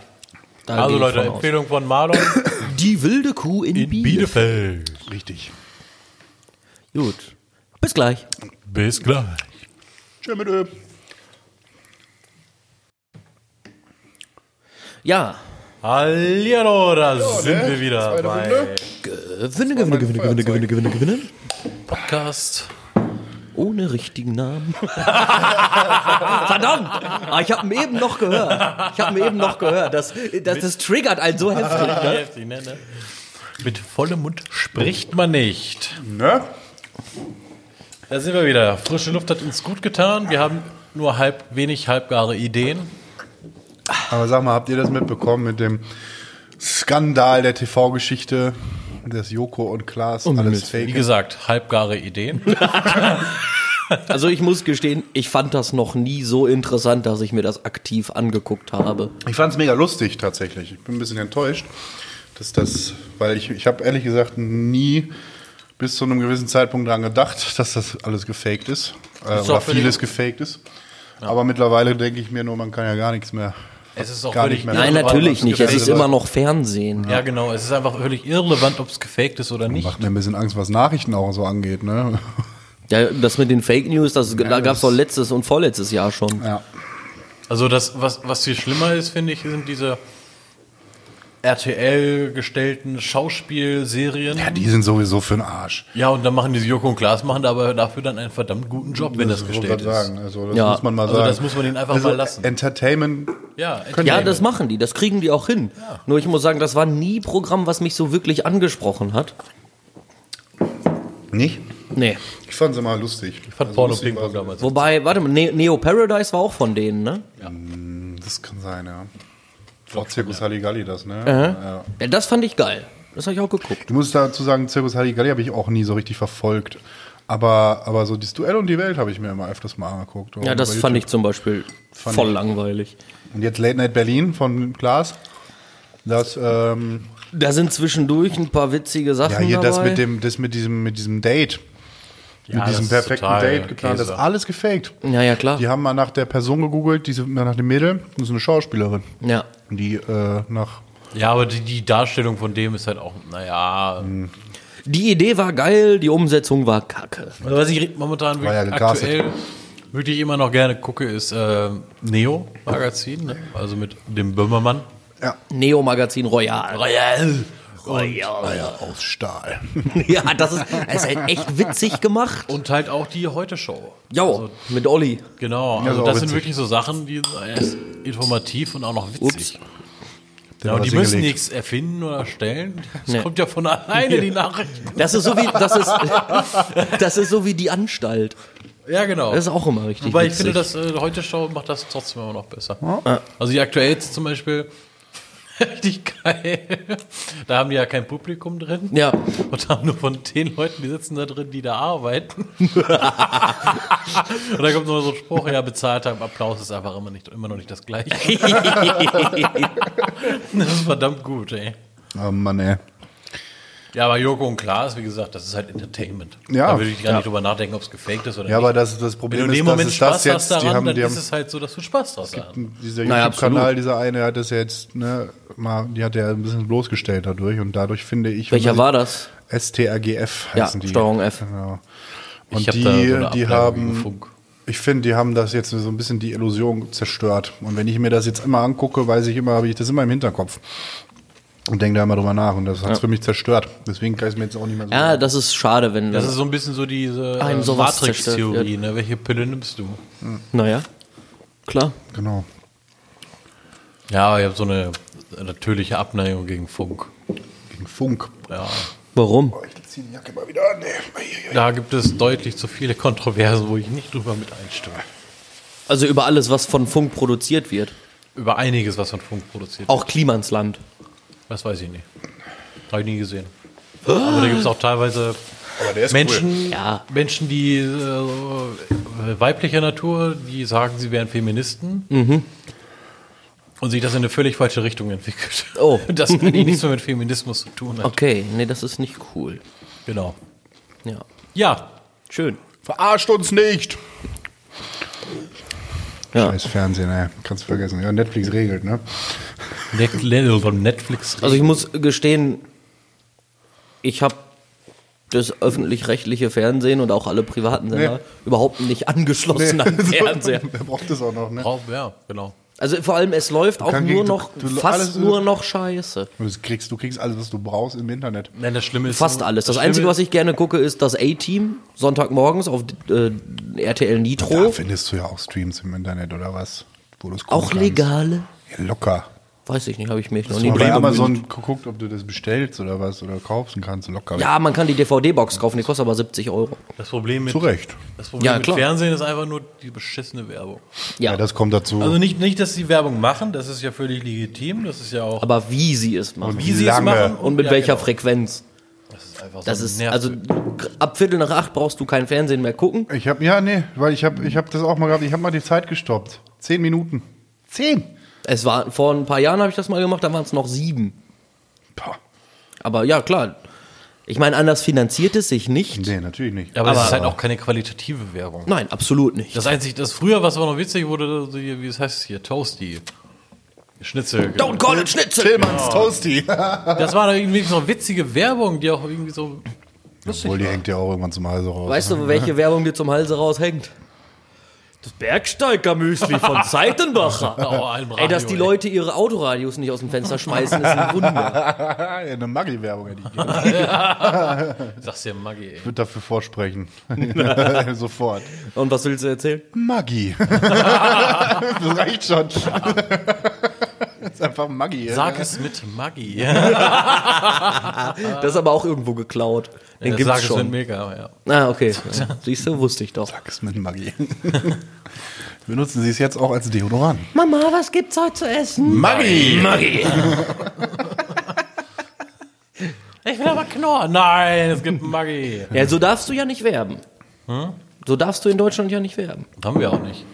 Also Leute, von aus. Empfehlung von Marlon *coughs* Die wilde Kuh in, in Bielefeld. Bielefeld. Richtig. Gut. Bis gleich. Bis gleich. Tschö mit Ö. Ja. Hallihallo, da sind ne? wir wieder Zweite bei Runde. Gewinne, gewinne, gewinne, gewinne, gewinne, gewinne, gewinne. Podcast. Ohne richtigen Namen. *laughs* Verdammt! Ah, ich habe ihn eben noch gehört. Ich habe ihn eben noch gehört. Das, das, das triggert einen so heftig. Ne? *laughs* Heftig, ne, ne? Mit vollem Mund spricht man nicht. Ne? Da sind wir wieder. Frische Luft hat uns gut getan. Wir haben nur halb, wenig halbgare Ideen. Aber sag mal, habt ihr das mitbekommen mit dem Skandal der TV-Geschichte, dass Joko und Klaas alles Wie fake gesagt, halbgare Ideen. *laughs* Also ich muss gestehen, ich fand das noch nie so interessant, dass ich mir das aktiv angeguckt habe. Ich fand es mega lustig tatsächlich. Ich bin ein bisschen enttäuscht, dass das, weil ich, ich habe ehrlich gesagt nie bis zu einem gewissen Zeitpunkt daran gedacht, dass das alles gefaked ist. Äh, Ist oder vieles gefaked ist. Aber mittlerweile denke ich mir nur, man kann ja gar nichts mehr. Es ist auch Gar völlig nicht mehr. Nein, natürlich nicht. Es ist immer noch Fernsehen. Ja, genau. Es ist einfach völlig irrelevant, ob es gefaked ist oder nicht. Macht mir ein bisschen Angst, was Nachrichten auch so angeht. Ne? *laughs* Ja, das mit den Fake News, das, da gab es doch letztes und vorletztes Jahr schon. Ja. Also das, was, was viel schlimmer ist, finde ich, sind diese RTL gestellten Schauspielserien. ja, die sind sowieso für den Arsch. Ja, und dann machen diese Joko und Klaas, machen da aber dafür dann einen verdammt guten Job, wenn das, ich gestellt ist. sagen. Also das Ja. muss man mal Also sagen. das muss man ihnen einfach also mal lassen. Entertainment Ja, Ja, das machen die, das kriegen die auch hin. Nur ich muss sagen, das war nie Programm, was mich so wirklich angesprochen hat. nicht. Nee. Ich fand es immer lustig. Ich fand Also Porno lustig Ping Pong damals. Wobei, warte mal, Ne- Neo Paradise war auch von denen, ne? Das kann sein, ja. Auch Zirkus Halligalli das, ne? Ja. Ja, das fand ich geil. Das habe ich auch geguckt. Du musst dazu sagen, Zirkus Halligalli habe ich auch nie so richtig verfolgt. Aber, aber so das Duell um die Welt habe ich mir immer öfters mal angeguckt. Ja, das fand ich zum Beispiel Fand voll ich- langweilig. Und jetzt Late Night Berlin von Klaas. Das, ähm, Da sind zwischendurch ein paar witzige Sachen ja, hier dabei. das mit dem, das mit diesem, mit diesem Date. Ja, mit diesem perfekten Date geplant. Das ist Käse. alles gefaked. ja, ja, klar. Die haben mal nach der Person gegoogelt, diese, nach dem Mädel. Das ist eine Schauspielerin. Ja. Die äh, nach. Ja, aber die, die Darstellung von dem ist halt auch, naja. Die Idee war geil, die Umsetzung war kacke. Also was ich momentan War ja wirklich gecastet. aktuell wirklich immer noch gerne gucke, ist äh, Neo Magazin, ne? also mit dem Böhmermann. Ja. Neo-Magazin Royal. Royal. Royal. Aus Stahl. *laughs* Ja, das ist, das ist halt echt witzig gemacht. Und halt auch die Heute-Show. Jo, mit Olli. Genau, Ja, also ist auch das sind wirklich so Sachen, die sind erst informativ und auch noch witzig. Ups. Ja, und die müssen hingelegt. nichts erfinden oder stellen. Das Nee. kommt ja von alleine, die *laughs* Nachricht. Das ist so wie, das ist, das ist so wie die Anstalt. Ja, genau. Das ist auch immer richtig Wobei ich finde, das äh, Heute-Show macht das trotzdem immer noch besser. Also die aktuellste zum Beispiel, richtig geil. Da haben die ja kein Publikum drin. Ja. Und haben nur von den Leuten, die sitzen da drin, die da arbeiten. *laughs* und da kommt nur so ein Spruch, ja, bezahlter Applaus ist einfach immer, nicht, immer noch nicht das Gleiche. *laughs* das ist verdammt gut, ey. Oh Mann, ey. Ja, aber Joko und Klaas, wie gesagt, das ist halt Entertainment. Ja. Da würde ich gar nicht drüber nachdenken, ob es gefaked ist oder Ja, nicht. aber das, das Wenn Problem du in ist, dem dass Moment es Spaß das jetzt, hast die daran, haben, dann die ist haben, es halt so, dass du Spaß draus hast. dieser YouTube-Kanal, dieser eine, hat das ja jetzt, ne, mal, die hat ja ein bisschen bloßgestellt dadurch und dadurch finde ich. Welcher war das? STRGF Ja, heißen die. Steuerung F. Genau. Ich Und hab die, da so eine die haben, ich finde, die haben das jetzt so ein bisschen die Illusion zerstört. Und wenn ich mir das jetzt immer angucke, weiß ich immer, habe ich das immer im Hinterkopf. Und denke da immer drüber nach. Und das hat es für mich zerstört. Deswegen kann ich es mir jetzt auch nicht mehr so Ja, das ist schade, wenn Das ist so ein bisschen so diese Einem äh, Matrix-Theorie, zerstört ne? Welche Pille nimmst du? Naja, klar. Genau. Ja, ich habe so eine natürliche Abneigung gegen Funk. Gegen Funk. Ja. Warum? Oh, ich ziehe die Jacke mal wieder an. Nee. Da gibt es deutlich zu viele Kontroversen, wo ich nicht drüber mit einstimme. Also über alles, was von Funk produziert wird. Über einiges, was von Funk produziert Auch Klimansland. wird. Das weiß ich nicht. Habe ich nie gesehen. Aber da gibt es auch teilweise Menschen, Ja. Menschen, die äh, weiblicher Natur, die sagen, sie wären Feministen. Und sich das in eine völlig falsche Richtung entwickelt. Oh. *laughs* Das eigentlich nichts mehr mit Feminismus zu tun hat. Okay, nee, das ist nicht cool. Genau. Ja. Ja, Schön. Verarscht uns nicht! Ja. Scheiß Fernsehen, ey. Kannst du vergessen. Ja, Netflix regelt, ne? Net- Netflix. Also ich muss gestehen, ich habe das öffentlich-rechtliche Fernsehen und auch alle privaten Sender Nee. überhaupt nicht angeschlossen am *laughs* Fernseher. *laughs* Wer braucht das auch noch, ne? Drauf, ja, genau. Also vor allem, es läuft auch kann nur gegen- noch, du- du- fast alles- nur noch Scheiße. Und das kriegst, du kriegst alles, was du brauchst im Internet. Nein, das Schlimme ist. Fast alles. Das Einzige, was ich gerne gucke, ist das A-Team, Sonntagmorgens auf äh, RTL Da Nitro. findest du ja auch Streams im Internet oder was? Wo du es gucken Auch kannst. legale? Ja, locker. Weiß ich nicht, habe ich mich noch nie du mal bei Amazon bemüht. geguckt, ob du das bestellst oder was oder kaufst und kannst locker. Ja, man kann die DVD-Box kaufen, die kostet aber 70 Euro. Das Problem mit, Zu Recht. das Problem Ja, mit. Fernsehen ist einfach nur die beschissene Werbung. Ja, Ja, das kommt dazu. Also nicht, nicht, dass sie Werbung machen, das ist ja völlig legitim, das ist ja auch, aber wie sie es machen. wie sie lange. es machen Und mit ja, welcher genau. Frequenz. Das ist einfach so Das ist, nervig. also ab Viertel nach acht brauchst du kein Fernsehen mehr gucken. ich habe ja, nee, weil ich habe ich hab das auch mal gehabt, ich habe mal die Zeit gestoppt. Zehn Minuten. Zehn? Es war, vor ein paar Jahren habe ich das mal gemacht, da waren es noch sieben. Boah. Aber ja, klar. Ich meine, anders finanziert es sich nicht. Nee, natürlich nicht. aber, es aber- ist halt auch keine qualitative Werbung. Nein, absolut nicht. Das einzige, das früher, was aber noch witzig wurde, wie es heißt hier, Toasty. Schnitzel. Don't call it Schnitzel! Tillmanns Toasty. *laughs* Das war doch irgendwie so eine witzige Werbung, die auch irgendwie so Obwohl, die war. hängt ja auch irgendwann zum Hals raus. Weißt du, welche *laughs* Werbung dir zum Halse raushängt? Das Bergsteiger-Müsli von *laughs* Seitenbacher. Oh, Ey, dass die ey. Leute ihre Autoradios nicht aus dem Fenster schmeißen, ist ein Wunder. *laughs* Ja, eine Maggi-Werbung hätte ich gerne. *laughs* Sag's dir Maggi, ey. Ich würde dafür vorsprechen. Sofort. Und was willst du erzählen? Maggi. das reicht schon. Ist einfach Maggi. Sag es mit Maggi. *laughs* Das ist aber auch irgendwo geklaut. Den Ja, gibt's Sag es mit schon. Mega, ja. Ah, okay. Ja. Siehst du, wusste ich doch. Sag es mit Maggi. *laughs* Benutzen Sie es jetzt auch als Deodorant. Mama, was gibt's heute zu essen? Maggi! Maggi. *laughs* Ich will aber Knorr. Nein, es gibt Maggi. Ja, so darfst du ja nicht werben. So darfst du in Deutschland ja nicht werben. Haben wir auch nicht.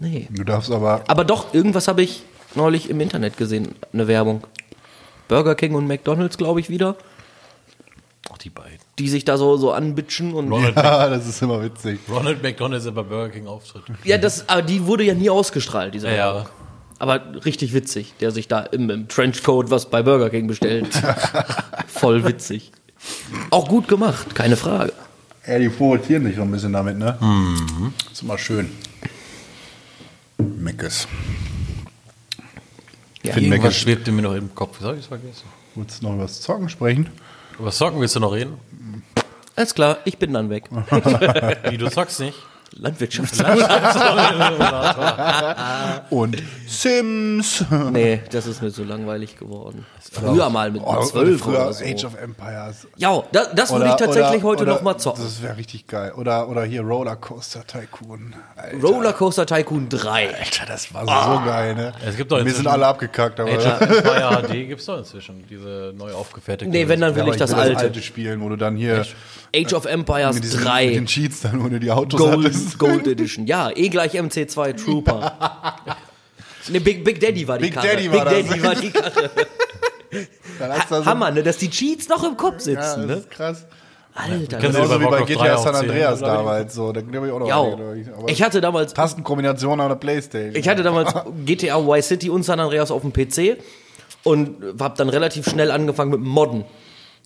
Nee. Du darfst aber. Aber doch, irgendwas habe ich neulich im Internet gesehen, eine Werbung. Burger King und McDonalds, glaube ich, wieder, Auch die beiden. die sich da so, so anbitschen und. Ronald, Ja, das ist immer witzig. Ronald McDonald ist bei Burger King Auftritt. Ja, das, aber die wurde ja nie ausgestrahlt, diese Ja, Werbung. Aber richtig witzig, der sich da im, im Trenchcoat was bei Burger King bestellt. *laughs* Voll witzig. Auch gut gemacht, keine Frage. Ja, die provozieren dich so ein bisschen damit, ne? Mhm. Ist immer schön. Meckes. Ja, Find Irgendwas schwebte mir noch im Kopf. Soll ich es vergessen? Wolltest du noch über das Zocken sprechen? Über Socken willst du noch reden? Alles klar, ich bin dann weg. *laughs* Wie, du zockst nicht? *laughs* Landwirtschaft. Und Sims. nee, das ist mir so langweilig geworden. Früher mal mit Oh, zwölf früher oder so. Age of Empires. Ja, da, das würde ich tatsächlich heute oder- noch mal zocken. Das wäre richtig geil. Oder, oder hier Rollercoaster Tycoon. Alter, Rollercoaster Tycoon 3. Alter, das war so geil, ne? Es gibt doch Wir sind alle abgekackt, aber. Age of Empire HD gibt es doch inzwischen. Diese neu aufgefertigte. Nee, wenn dann will Ja, ich das will alte. das alte spielen, wo du dann hier Age of Empires mit, diesen, mit 3. den Cheats dann ohne die Autos Gold, Gold Edition. Ja, E gleich MC2 Trooper. Ne, Big, Big Daddy war die Big Karre. Daddy Big war das. Daddy war die *laughs* Karre. Da so- Hammer, ne, dass die Cheats noch im Kopf Ja, sitzen, das ne? ist krass. Alter. Das du Genauso wie bei Warcraft 3 GTA San Andreas damals. So, da glaube ich auch noch ja, einige. Aber ich hatte damals, Tastenkombination auf der Playstation. ich hatte damals GTA Y City und San Andreas auf dem PC und hab dann relativ schnell angefangen mit Modden.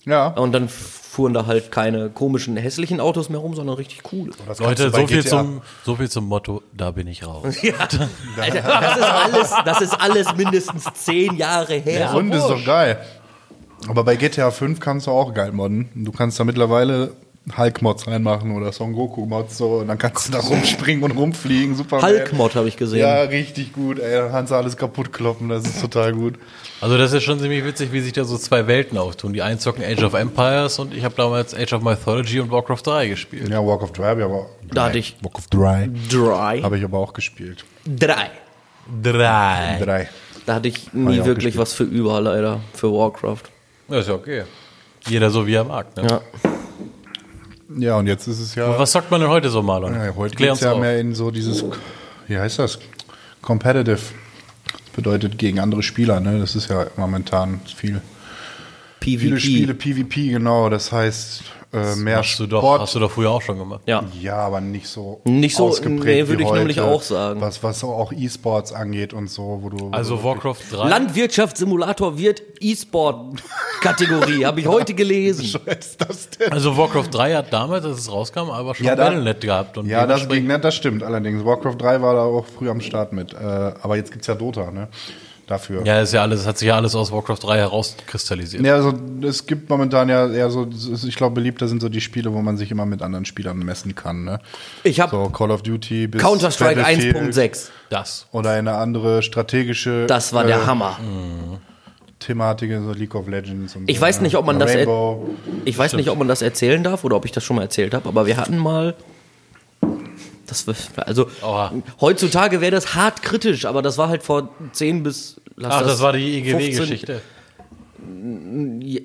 Ja. Und dann fuhren da halt keine komischen, hässlichen Autos mehr rum, sondern richtig coole. Leute, so viel, GTA zum, so viel zum Motto, da bin ich raus. *laughs* Alter, das ist alles, das ist alles mindestens zehn Jahre her. Und ist doch geil. Aber bei GTA 5 kannst du auch geil modden. Du kannst da mittlerweile Hulk-Mods reinmachen oder Son Goku-Mods so und dann kannst du da rumspringen und rumfliegen. Super. Hulk-Mod habe ich gesehen. Ja, richtig gut, ey. Dann kannst du alles kaputt kloppen, das ist total gut. Also das ist schon ziemlich witzig, wie sich da so zwei Welten auftun. Die einen zocken Age of Empires und ich habe damals Age of Mythology und Warcraft 3 gespielt. Ja, Walk of Dry habe ich aber. Da hatte ich- Walk of Dry. Dry. Habe ich aber auch gespielt. Drei. Drei. Drei. Da hatte ich nie ich wirklich gespielt. was für über, leider, für Warcraft. Ja, ist ja okay. Jeder so wie er mag. Ne? Ja. Ja, und jetzt ist es ja. Was sagt man denn heute so, Marlon? ja heute geht es ja auf. mehr in so dieses. Wie heißt das? Competitive. Bedeutet gegen andere Spieler, ne? Das ist ja momentan viel. PvP. Viele Spiele PvP, genau. Das heißt, äh, mehr Hast du, doch, Sport. hast du doch früher auch schon gemacht. Ja. Ja, aber nicht so Nicht so- ausgeprägt nee, würde wie ich heute, nämlich auch sagen. Was, was auch E-Sports angeht und so, wo du. Also Warcraft 3. Landwirtschaftssimulator wird E-Sport-Kategorie, habe ich heute gelesen. Was ist das denn? Also Warcraft 3 hat damals, als es rauskam, aber schon Ja, da- Battle.net gehabt. Und Ja, das nicht, das stimmt allerdings. Warcraft 3 war da auch früh am Start mit. Äh, aber jetzt gibt's ja Dota, ne? Dafür. Ja, ist ja alles, hat sich ja alles aus Warcraft 3 herauskristallisiert. Ja, also es gibt momentan ja eher so, ich glaube, beliebter sind so die Spiele, wo man sich immer mit anderen Spielern messen kann. Ne? Ich habe So Call of Duty bis Counter-Strike Battlefield 1.6. Das. Oder eine andere strategische Das war äh, der Hammer. Thematik, so League of Legends und Ich so, weiß ne? nicht, ob man das Rainbow. Ich weiß nicht, ob man das erzählen darf oder ob ich das schon mal erzählt habe, aber wir hatten mal. Das, also Oha. heutzutage wäre das hart kritisch, aber das war halt vor 10 bis. lass Ach, das war die 15 EGW-Geschichte.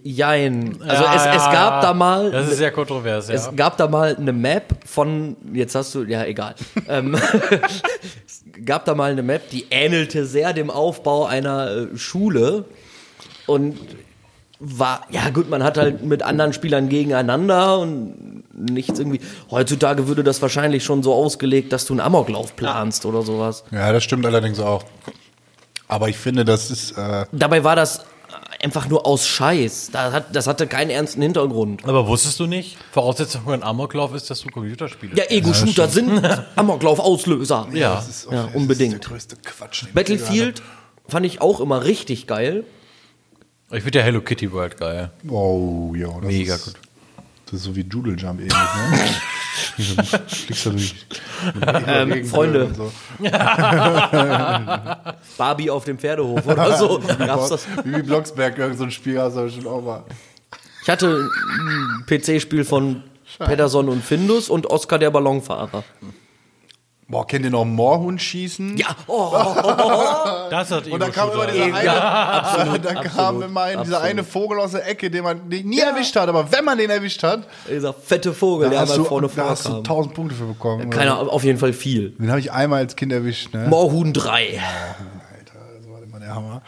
Jein. Also Ja, es, es ja, gab da mal. Das ist sehr kontrovers, ja. Es gab da mal eine Map von, jetzt hast du, ja egal. *laughs* ähm, *laughs* es gab da mal eine Map, die ähnelte sehr dem Aufbau einer äh, Schule und war, ja gut, man hat halt mit anderen Spielern gegeneinander und nichts irgendwie. Heutzutage würde das wahrscheinlich schon so ausgelegt, dass du einen Amoklauf planst oder sowas. Ja, das stimmt allerdings auch. Aber ich finde, das ist. Äh, Dabei war das einfach nur aus Scheiß. Das, hat, das hatte keinen ernsten Hintergrund. Aber wusstest du nicht, Voraussetzung für einen Amoklauf ist, dass du Computerspiele Ja, Ego-Shooter sind *laughs* Amoklauf-Auslöser. Ja. das ist, Ja, das unbedingt. Ist der größte Quatsch. Battlefield fand ich auch immer richtig geil. Ich finde ja Hello Kitty World geil. Oh, ja. Das Mega ist, gut. Das ist so wie Doodle Jump ähnlich, ne? *laughs* Fliegst du durch. Ähm, Freunde. Und so. *laughs* Barbie auf dem Pferdehof oder so. *laughs* Gab's das? Wie Blocksberg, irgend so ein Spiel hast du schon auch mal. Ich hatte ein PC-Spiel von Pederson und Findus und Oscar der Ballonfahrer. Boah, kennt ihr noch Moorhund schießen? Ja, *laughs* oh, Das hat Und dann kam immer dieser eine, *laughs* dann kam absolut, immer ein, dieser absolut. eine Vogel aus der Ecke, den man nie erwischt hat, aber wenn man den erwischt hat, dieser fette Vogel, der da hast, einmal du, vorne da hast du. 1000 Punkte für bekommen. Keiner, auf jeden Fall viel. Den habe ich einmal als Kind erwischt, ne? Moorhuhn 3. Alter, das war immer der Hammer.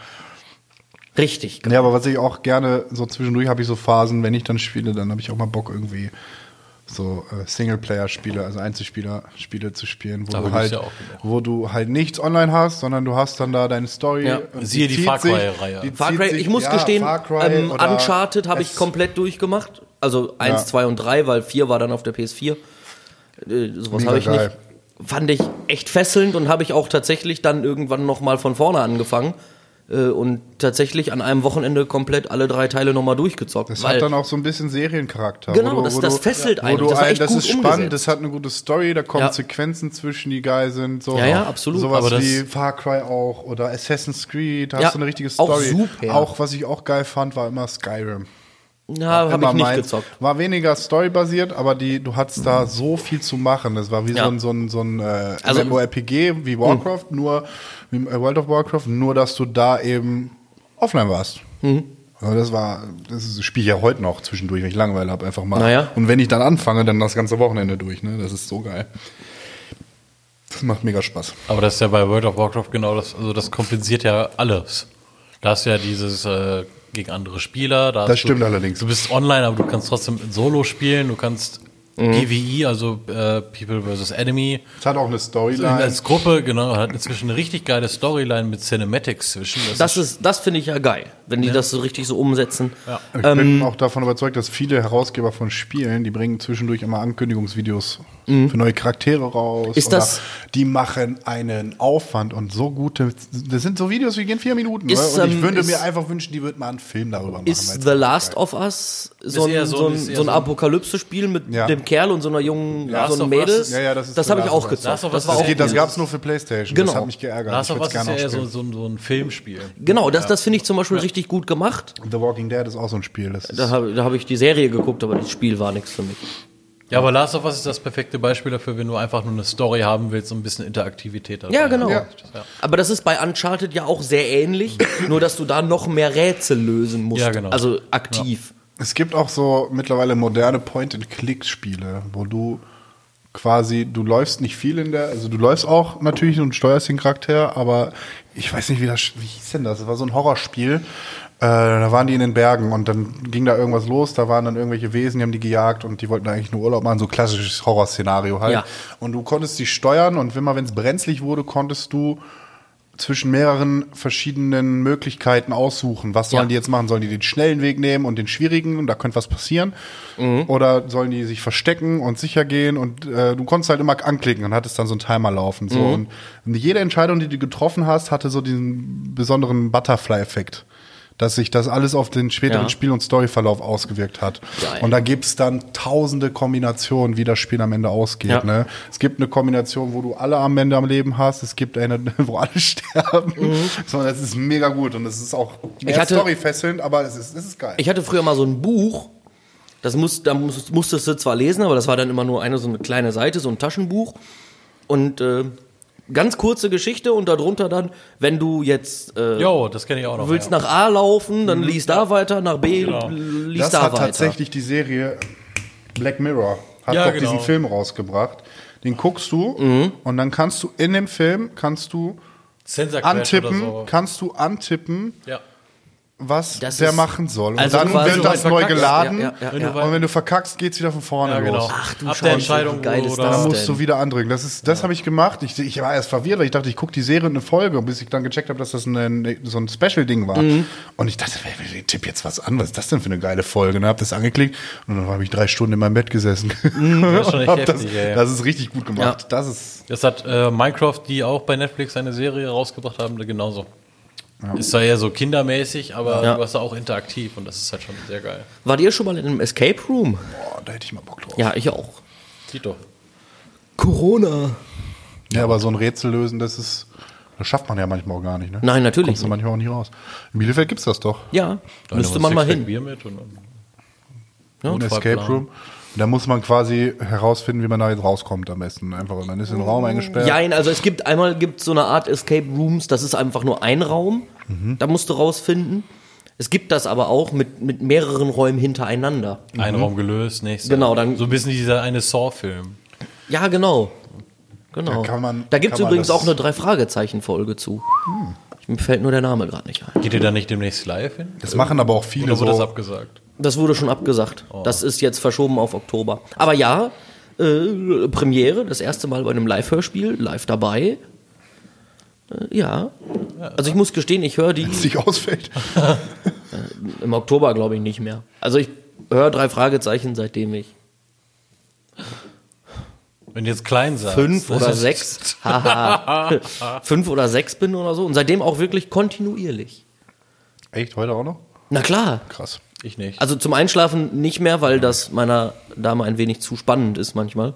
Richtig. Ja, aber was ich auch gerne, so zwischendurch habe ich so Phasen, wenn ich dann spiele, dann habe ich auch mal Bock irgendwie so äh, Singleplayer-Spiele, also Einzelspieler-Spiele zu spielen, wo Da du halt, ja wo du halt nichts online hast, sondern du hast dann da deine Story. Ja. Siehe die Far Cry-Reihe. die Far zieht Cry, ich muss ja, gestehen, Far Cry ähm, Uncharted habe ich komplett durchgemacht. Also 1, Ja. 2 und 3, weil 4 war dann auf der PS4. Äh, sowas habe ich geil. nicht. Fand ich echt fesselnd und habe ich auch tatsächlich dann irgendwann nochmal von vorne angefangen. Äh, Und tatsächlich an einem Wochenende komplett alle drei Teile nochmal durchgezockt. Das hat dann auch so ein bisschen Seriencharakter. Genau, wo das- wo das du, fesselt einen. Du Das ein, das ist spannend, umgesetzt. das hat eine gute Story, da kommen Ja. Sequenzen zwischen, die geil sind. So. Ja, ja, absolut. Sowas wie Far Cry auch oder Assassin's Creed, da Ja, hast du eine richtige auch Story. super. Auch, was ich auch geil fand, war immer Skyrim. Ja, habe ich nicht meins. gezockt. War weniger storybasiert, aber die, du hattest da so viel zu machen. Das war wie Ja. so ein, so ein, so ein äh, Also- MMORPG wie Warcraft, nur wie äh, World of Warcraft, nur dass du da eben offline warst. Mhm. Also das war, das ist- spiele ich ja heute noch zwischendurch, wenn ich Langeweile habe, einfach mal. Naja. Und wenn ich dann anfange, dann das ganze Wochenende durch. Ne? Das ist so geil. Das macht mega Spaß. Aber das ist ja bei World of Warcraft genau das, also das kompensiert ja alles. Da hast du ja dieses äh, gegen andere Spieler. Da Das stimmt du, allerdings. Du bist online, aber du kannst trotzdem Solo spielen, du kannst Mhm. PvE, also äh, People vs. Enemy. Es hat auch eine Storyline. Als Gruppe, genau, hat inzwischen eine richtig geile Storyline mit Cinematics zwischen. Das ist, das finde ich ja geil, wenn die das so richtig so umsetzen. Ich Ähm, bin auch davon überzeugt, dass viele Herausgeber von Spielen, die bringen zwischendurch immer Ankündigungsvideos für neue Charaktere raus. Mhm. Ist oder das- die machen einen Aufwand und so gute. Das sind so Videos, die gehen vier Minuten. Ist, ne? und ich ähm, würde ist- mir einfach wünschen, die würden mal einen Film darüber machen. Ist The Last geil of Us so ein, so- ein, ist so ein so ein- Apokalypse-Spiel mit Ja. dem Kerl und so einer jungen Last so einem Mädel? ist- Ja, ja, das das habe ich auch gezockt. Das Das, das cool. gab es nur für Playstation. Genau. Das hat mich geärgert. Last of Us ist ja so, so, so ein Filmspiel. Genau, das, das finde ich zum Beispiel richtig gut gemacht. The Walking Dead ist auch so ein Spiel. Das Da habe da hab ich die Serie geguckt, aber das Spiel war nichts für mich. Ja, aber Last of Us ist das perfekte Beispiel dafür, wenn du einfach nur eine Story haben willst und ein bisschen Interaktivität dabei Ja, genau. Ja. Ja. Aber das ist bei Uncharted ja auch sehr ähnlich, nur dass du da noch mehr Rätsel lösen musst. Ja, genau. Also aktiv. Es gibt auch so mittlerweile moderne Point-and-Click-Spiele, wo du quasi, du läufst nicht viel in der, also du läufst auch natürlich und steuerst den Charakter, aber ich weiß nicht, wie das, wie hieß denn das? Das war so ein Horrorspiel. Äh, da waren die in den Bergen und dann ging da irgendwas los, da waren dann irgendwelche Wesen, die haben die gejagt und die wollten eigentlich nur Urlaub machen, so klassisches Horrorszenario halt. Ja. Und du konntest die steuern und wenn mal, wenn es brenzlig wurde, konntest du zwischen mehreren verschiedenen Möglichkeiten aussuchen. Was sollen Ja. die jetzt machen? Sollen die den schnellen Weg nehmen und den schwierigen und da könnte was passieren? Oder sollen die sich verstecken und sicher gehen? Und äh, du konntest halt immer anklicken und hattest dann so einen Timer laufen. So. Und, und jede Entscheidung, die du getroffen hast, hatte so diesen besonderen Butterfly-Effekt. Dass sich das alles auf den späteren Ja. Spiel- und Storyverlauf ausgewirkt hat. Geil. Und da gibt's dann tausende Kombinationen, wie das Spiel am Ende ausgeht. Ja. Ne? Es gibt eine Kombination, wo du alle am Ende am Leben hast. Es gibt eine, *laughs* wo alle sterben. So, das ist mega gut und es ist auch mehr hatte- storyfesselnd, aber es ist, es ist geil. Ich hatte früher mal so ein Buch, das muss, da muss, musstest du zwar lesen, aber das war dann immer nur eine so eine kleine Seite, so ein Taschenbuch. Und äh, ganz kurze Geschichte und darunter dann, wenn du jetzt äh, Jo, das kenne ich auch noch. du willst ja. nach A laufen, dann liest da weiter, nach B Genau. liest das da hat weiter. tatsächlich die Serie Black Mirror hat Ja, doch genau. diesen Film rausgebracht. Den guckst du Mhm. und dann kannst du in dem Film kannst du antippen, oder so. kannst du antippen, Ja. Was Das der ist- machen soll. Und also dann wird das neu geladen. ja, ja, ja, ja. Und wenn du verkackst, geht's wieder von vorne Ja, genau. los. Ach du Ab Scheiße, der Entscheidung, geil ist das Da denn? musst du wieder andrücken. Das, ist, das habe ich gemacht. Ich, ich war erst verwirrt, weil ich dachte, ich gucke die Serie und eine Folge, bis ich dann gecheckt habe, dass das ein, so ein Special-Ding war. Mhm. Und ich dachte, ich tipp jetzt was an. Was ist das denn für eine geile Folge? Und habe das angeklickt und dann habe ich drei Stunden in meinem Bett gesessen. Mhm. Das ist schon *laughs* echt Hab das, heftig, ja. das ist richtig gut gemacht. Ja. Das ist Das hat äh, Minecraft, die auch bei Netflix eine Serie rausgebracht haben, genauso. Ist zwar eher so kindermäßig, aber Ja. du hast da auch interaktiv und das ist halt schon sehr geil. Wart ihr schon mal in einem Escape Room? Boah, da hätte ich mal Bock drauf. Ja, ich auch. Geht doch. Corona. Ja, aber so ein Rätsel lösen, das ist, das schafft man ja manchmal auch gar nicht, ne? Nein, natürlich Kommst du manchmal auch nicht raus. In Bielefeld gibt's das doch. Ja, Da müsste man mal hin. Bier mit und dann Ja. Escape Room. Und da muss man quasi herausfinden, wie man da jetzt rauskommt am besten. Einfach, und dann ist in den Raum eingesperrt. Ja, also es gibt einmal gibt so eine Art Escape Rooms, das ist einfach nur ein Raum. Mhm. Da musst du rausfinden. Es gibt das aber auch mit, mit mehreren Räumen hintereinander. ein Raum gelöst, nächster. Genau, dann- So ein bisschen dieser eine Saw-Film. Ja, genau. Genau. Da kann man- da gibt es man übrigens auch eine Drei-Fragezeichen-Folge zu. Mir fällt nur der Name gerade nicht ein. Geht ihr da nicht demnächst live hin? Das machen aber auch viele Oder wurde das abgesagt? Das wurde schon abgesagt. Oh. Das ist jetzt verschoben auf Oktober. Aber ja, äh, Premiere, das erste Mal bei einem Live-Hörspiel, live dabei. Äh, ja. Also ich muss gestehen, ich höre die sich ausfällt. *laughs* im Oktober, glaube ich, nicht mehr. Also ich höre drei Fragezeichen, seitdem ich Wenn du jetzt klein sagst. fünf oder sechs, *laughs* haha, fünf oder sechs bin oder so. Und seitdem auch wirklich kontinuierlich. Echt, heute auch noch? Na klar. Krass. Ich nicht. Also zum Einschlafen nicht mehr, weil das meiner Dame ein wenig zu spannend ist manchmal.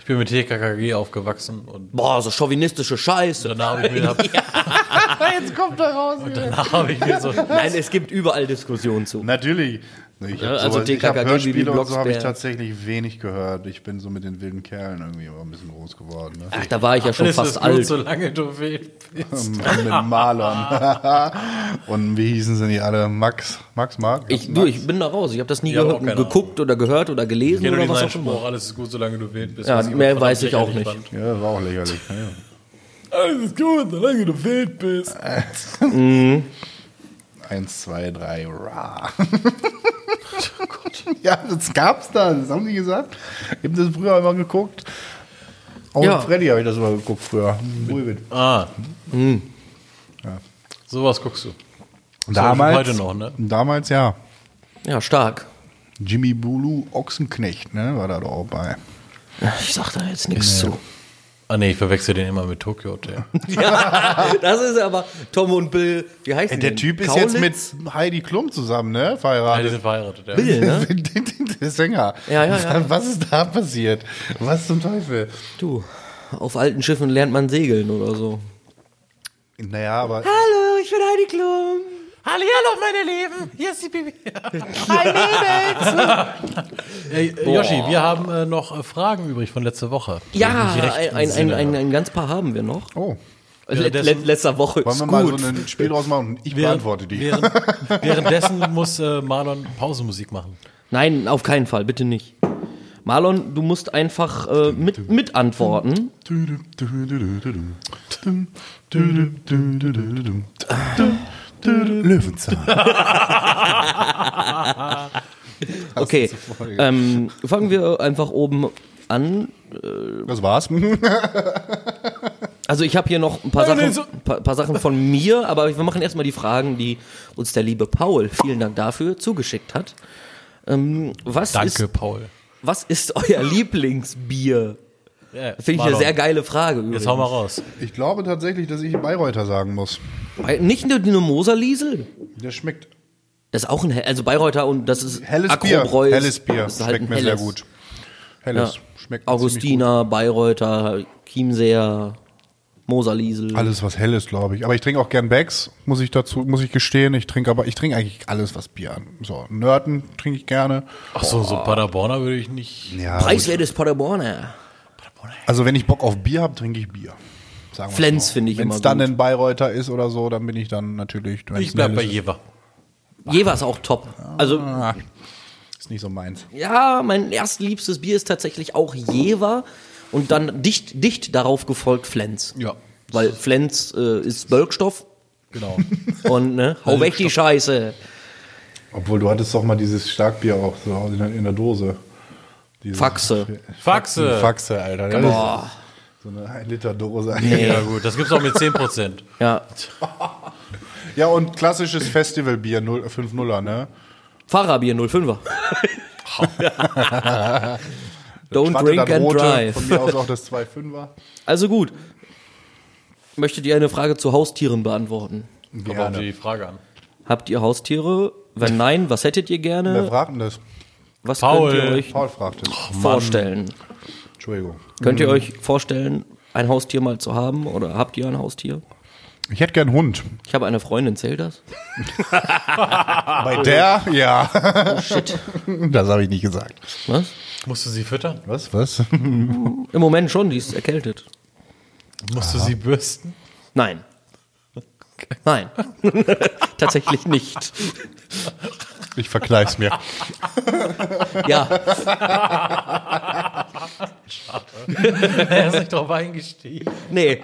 Ich bin mit TKKG aufgewachsen und Boah, so chauvinistische Scheiße. danach habe ich mir, hab, *laughs* *laughs* Jetzt kommt er raus. danach hab ich mir so. Nein, es gibt überall Diskussionen zu. Natürlich. Ich Ja, hab also sowas- ich hab TKKG, Hörspiele und so habe ich tatsächlich wenig gehört. Ich bin so mit den wilden Kerlen irgendwie immer ein bisschen groß geworden. Ne? Ach, da war ich ja schon Alles fast ist gut, alt. solange du wild bist. *laughs* mit Marlon. *laughs* und wie hießen sie nicht alle? Max? Max, Mark? Ich, du, ich bin da raus. Ich habe das nie Ich hab gehört, geguckt oder gehört oder gelesen Ich oder was auch immer. Alles ist gut, solange du wild bist. Ja, mehr weiß ich auch nicht. fand. ja, war auch lächerlich. Ja. Alles ist gut, solange du wild bist. *laughs* Eins, zwei, drei, ra. *laughs* ja, das gab's da, das haben die gesagt. Ich hab das früher immer geguckt. Auch Ja. mit Freddy habe ich das immer geguckt früher. Bulbit. Ah. Sowas guckst du. Damals, heute noch, ne? Damals ja. Ja, stark. Jimmy Bulu Ochsenknecht, ne, war da doch auch bei. Ich sag da jetzt nichts zu. Ah nee, ich verwechsel den immer mit Tokyo Hotel. *laughs* Ja, das ist aber Tom und Bill. Wie heißt Ey, der Typ ist jetzt mit Heidi Klum zusammen, ne? Ja, die Verheiratet. sind verheiratet, ja. Bill, ne? *laughs* der Sänger. Ja, ja, ja. Was ist da passiert? Was zum Teufel? Du, auf alten Schiffen lernt man segeln oder so. Naja, aber Hallo, ich bin Heidi Klum. Hallihallo, meine Lieben, hier ist die Bibi. Ey, äh, Yoshi, wir haben äh, noch äh, Fragen übrig von letzter Woche. Ja, ein, ein, ein, ein, ein ganz paar haben wir noch. oh, Let, let, Währenddessen- letzter Woche wollen wir mal gut. so ein Spiel draus machen und ich beantworte die. Während, währenddessen muss äh, Marlon Pausenmusik machen. Nein, auf keinen Fall, bitte nicht. Marlon, du musst einfach äh, mit, mit antworten. Löwenzahn. *laughs* Okay, ähm, fangen wir einfach oben an. Das war's. Also ich habe hier noch ein paar, Sachen, nee, so- paar, paar Sachen von mir, aber wir machen erstmal die Fragen, die uns der liebe Paul, vielen Dank dafür, zugeschickt hat. Ähm, was, Danke, ist, Paul. was ist euer Lieblingsbier? Ja, Finde ich eine sehr geile Frage. Übrigens. Jetzt hau mal raus. Ich glaube tatsächlich, dass ich Bayreuther sagen muss. Nicht nur die Moser-Liesel. Der schmeckt. Das ist auch ein, also Bayreuther und das ist Helles Bier. Akrobräu Helles Bier. das ist halt Schmeckt mir sehr gut. Helles. Ja. Schmeckt Augustiner, Bayreuther, Chiemseer, Moser-Liesel. Alles was Helles, glaube ich. Aber ich trinke auch gern Becks, muss ich dazu, muss ich gestehen. Ich trinke aber, ich trinke eigentlich alles, was Bier an. So, Nörten trinke ich gerne. Ach so, so Paderborner würde ich nicht. Ja. Preiswertes Paderborner. Also wenn ich Bock auf Bier habe, trinke ich Bier. Flens so. finde ich Wenn's immer dann gut. ein Bayreuther ist oder so, dann bin ich dann natürlich. Ich bleib ein bei Jever. Jever ist auch top. Also, ist. Ah, ist nicht so meins. ja, mein erstliebstes Bier ist tatsächlich auch Jever und dann dicht, dicht darauf gefolgt Flens. Ja. Weil Flens äh, ist Bölkstoff Genau. *laughs* und ne, hau weg die Scheiße. Obwohl du hattest doch mal dieses Starkbier auch so in der Dose. Dieses Faxe. Faxe. Faxe, Alter. Das Boah. So eine 1 Liter Dose. Ja gut, das gibt's auch mit 10%. *laughs* Ja. *laughs* Ja, und klassisches Festivalbier, 0 5-0er, ne? Fahrerbier 05er. *laughs* Don't Schwatte, drink and rote, drive. Von mir aus auch das 2-5er. Also gut. Möchtet ihr eine Frage zu Haustieren beantworten? Kommt Gerne. die Frage an. Habt ihr Haustiere? Wenn nein, was hättet ihr Wer gerne? fragt denn das? Was Paul. könnt ihr euch Paul fragt es. vorstellen? Entschuldigung. Könnt ihr euch vorstellen, ein Haustier mal zu haben oder habt ihr ein Haustier? Ich hätte gern einen Hund. Ich habe eine Freundin, zählt das? *laughs* Bei der? Ja. Oh shit. Das habe ich nicht gesagt. Was? Musst du sie füttern? Was? Was? Im Moment schon, die ist erkältet. Musst du sie bürsten? Nein. Nein. *laughs* Tatsächlich nicht. Ich verkneif's mir. Ja, *laughs* er ist nicht drauf eingestiegen. nee.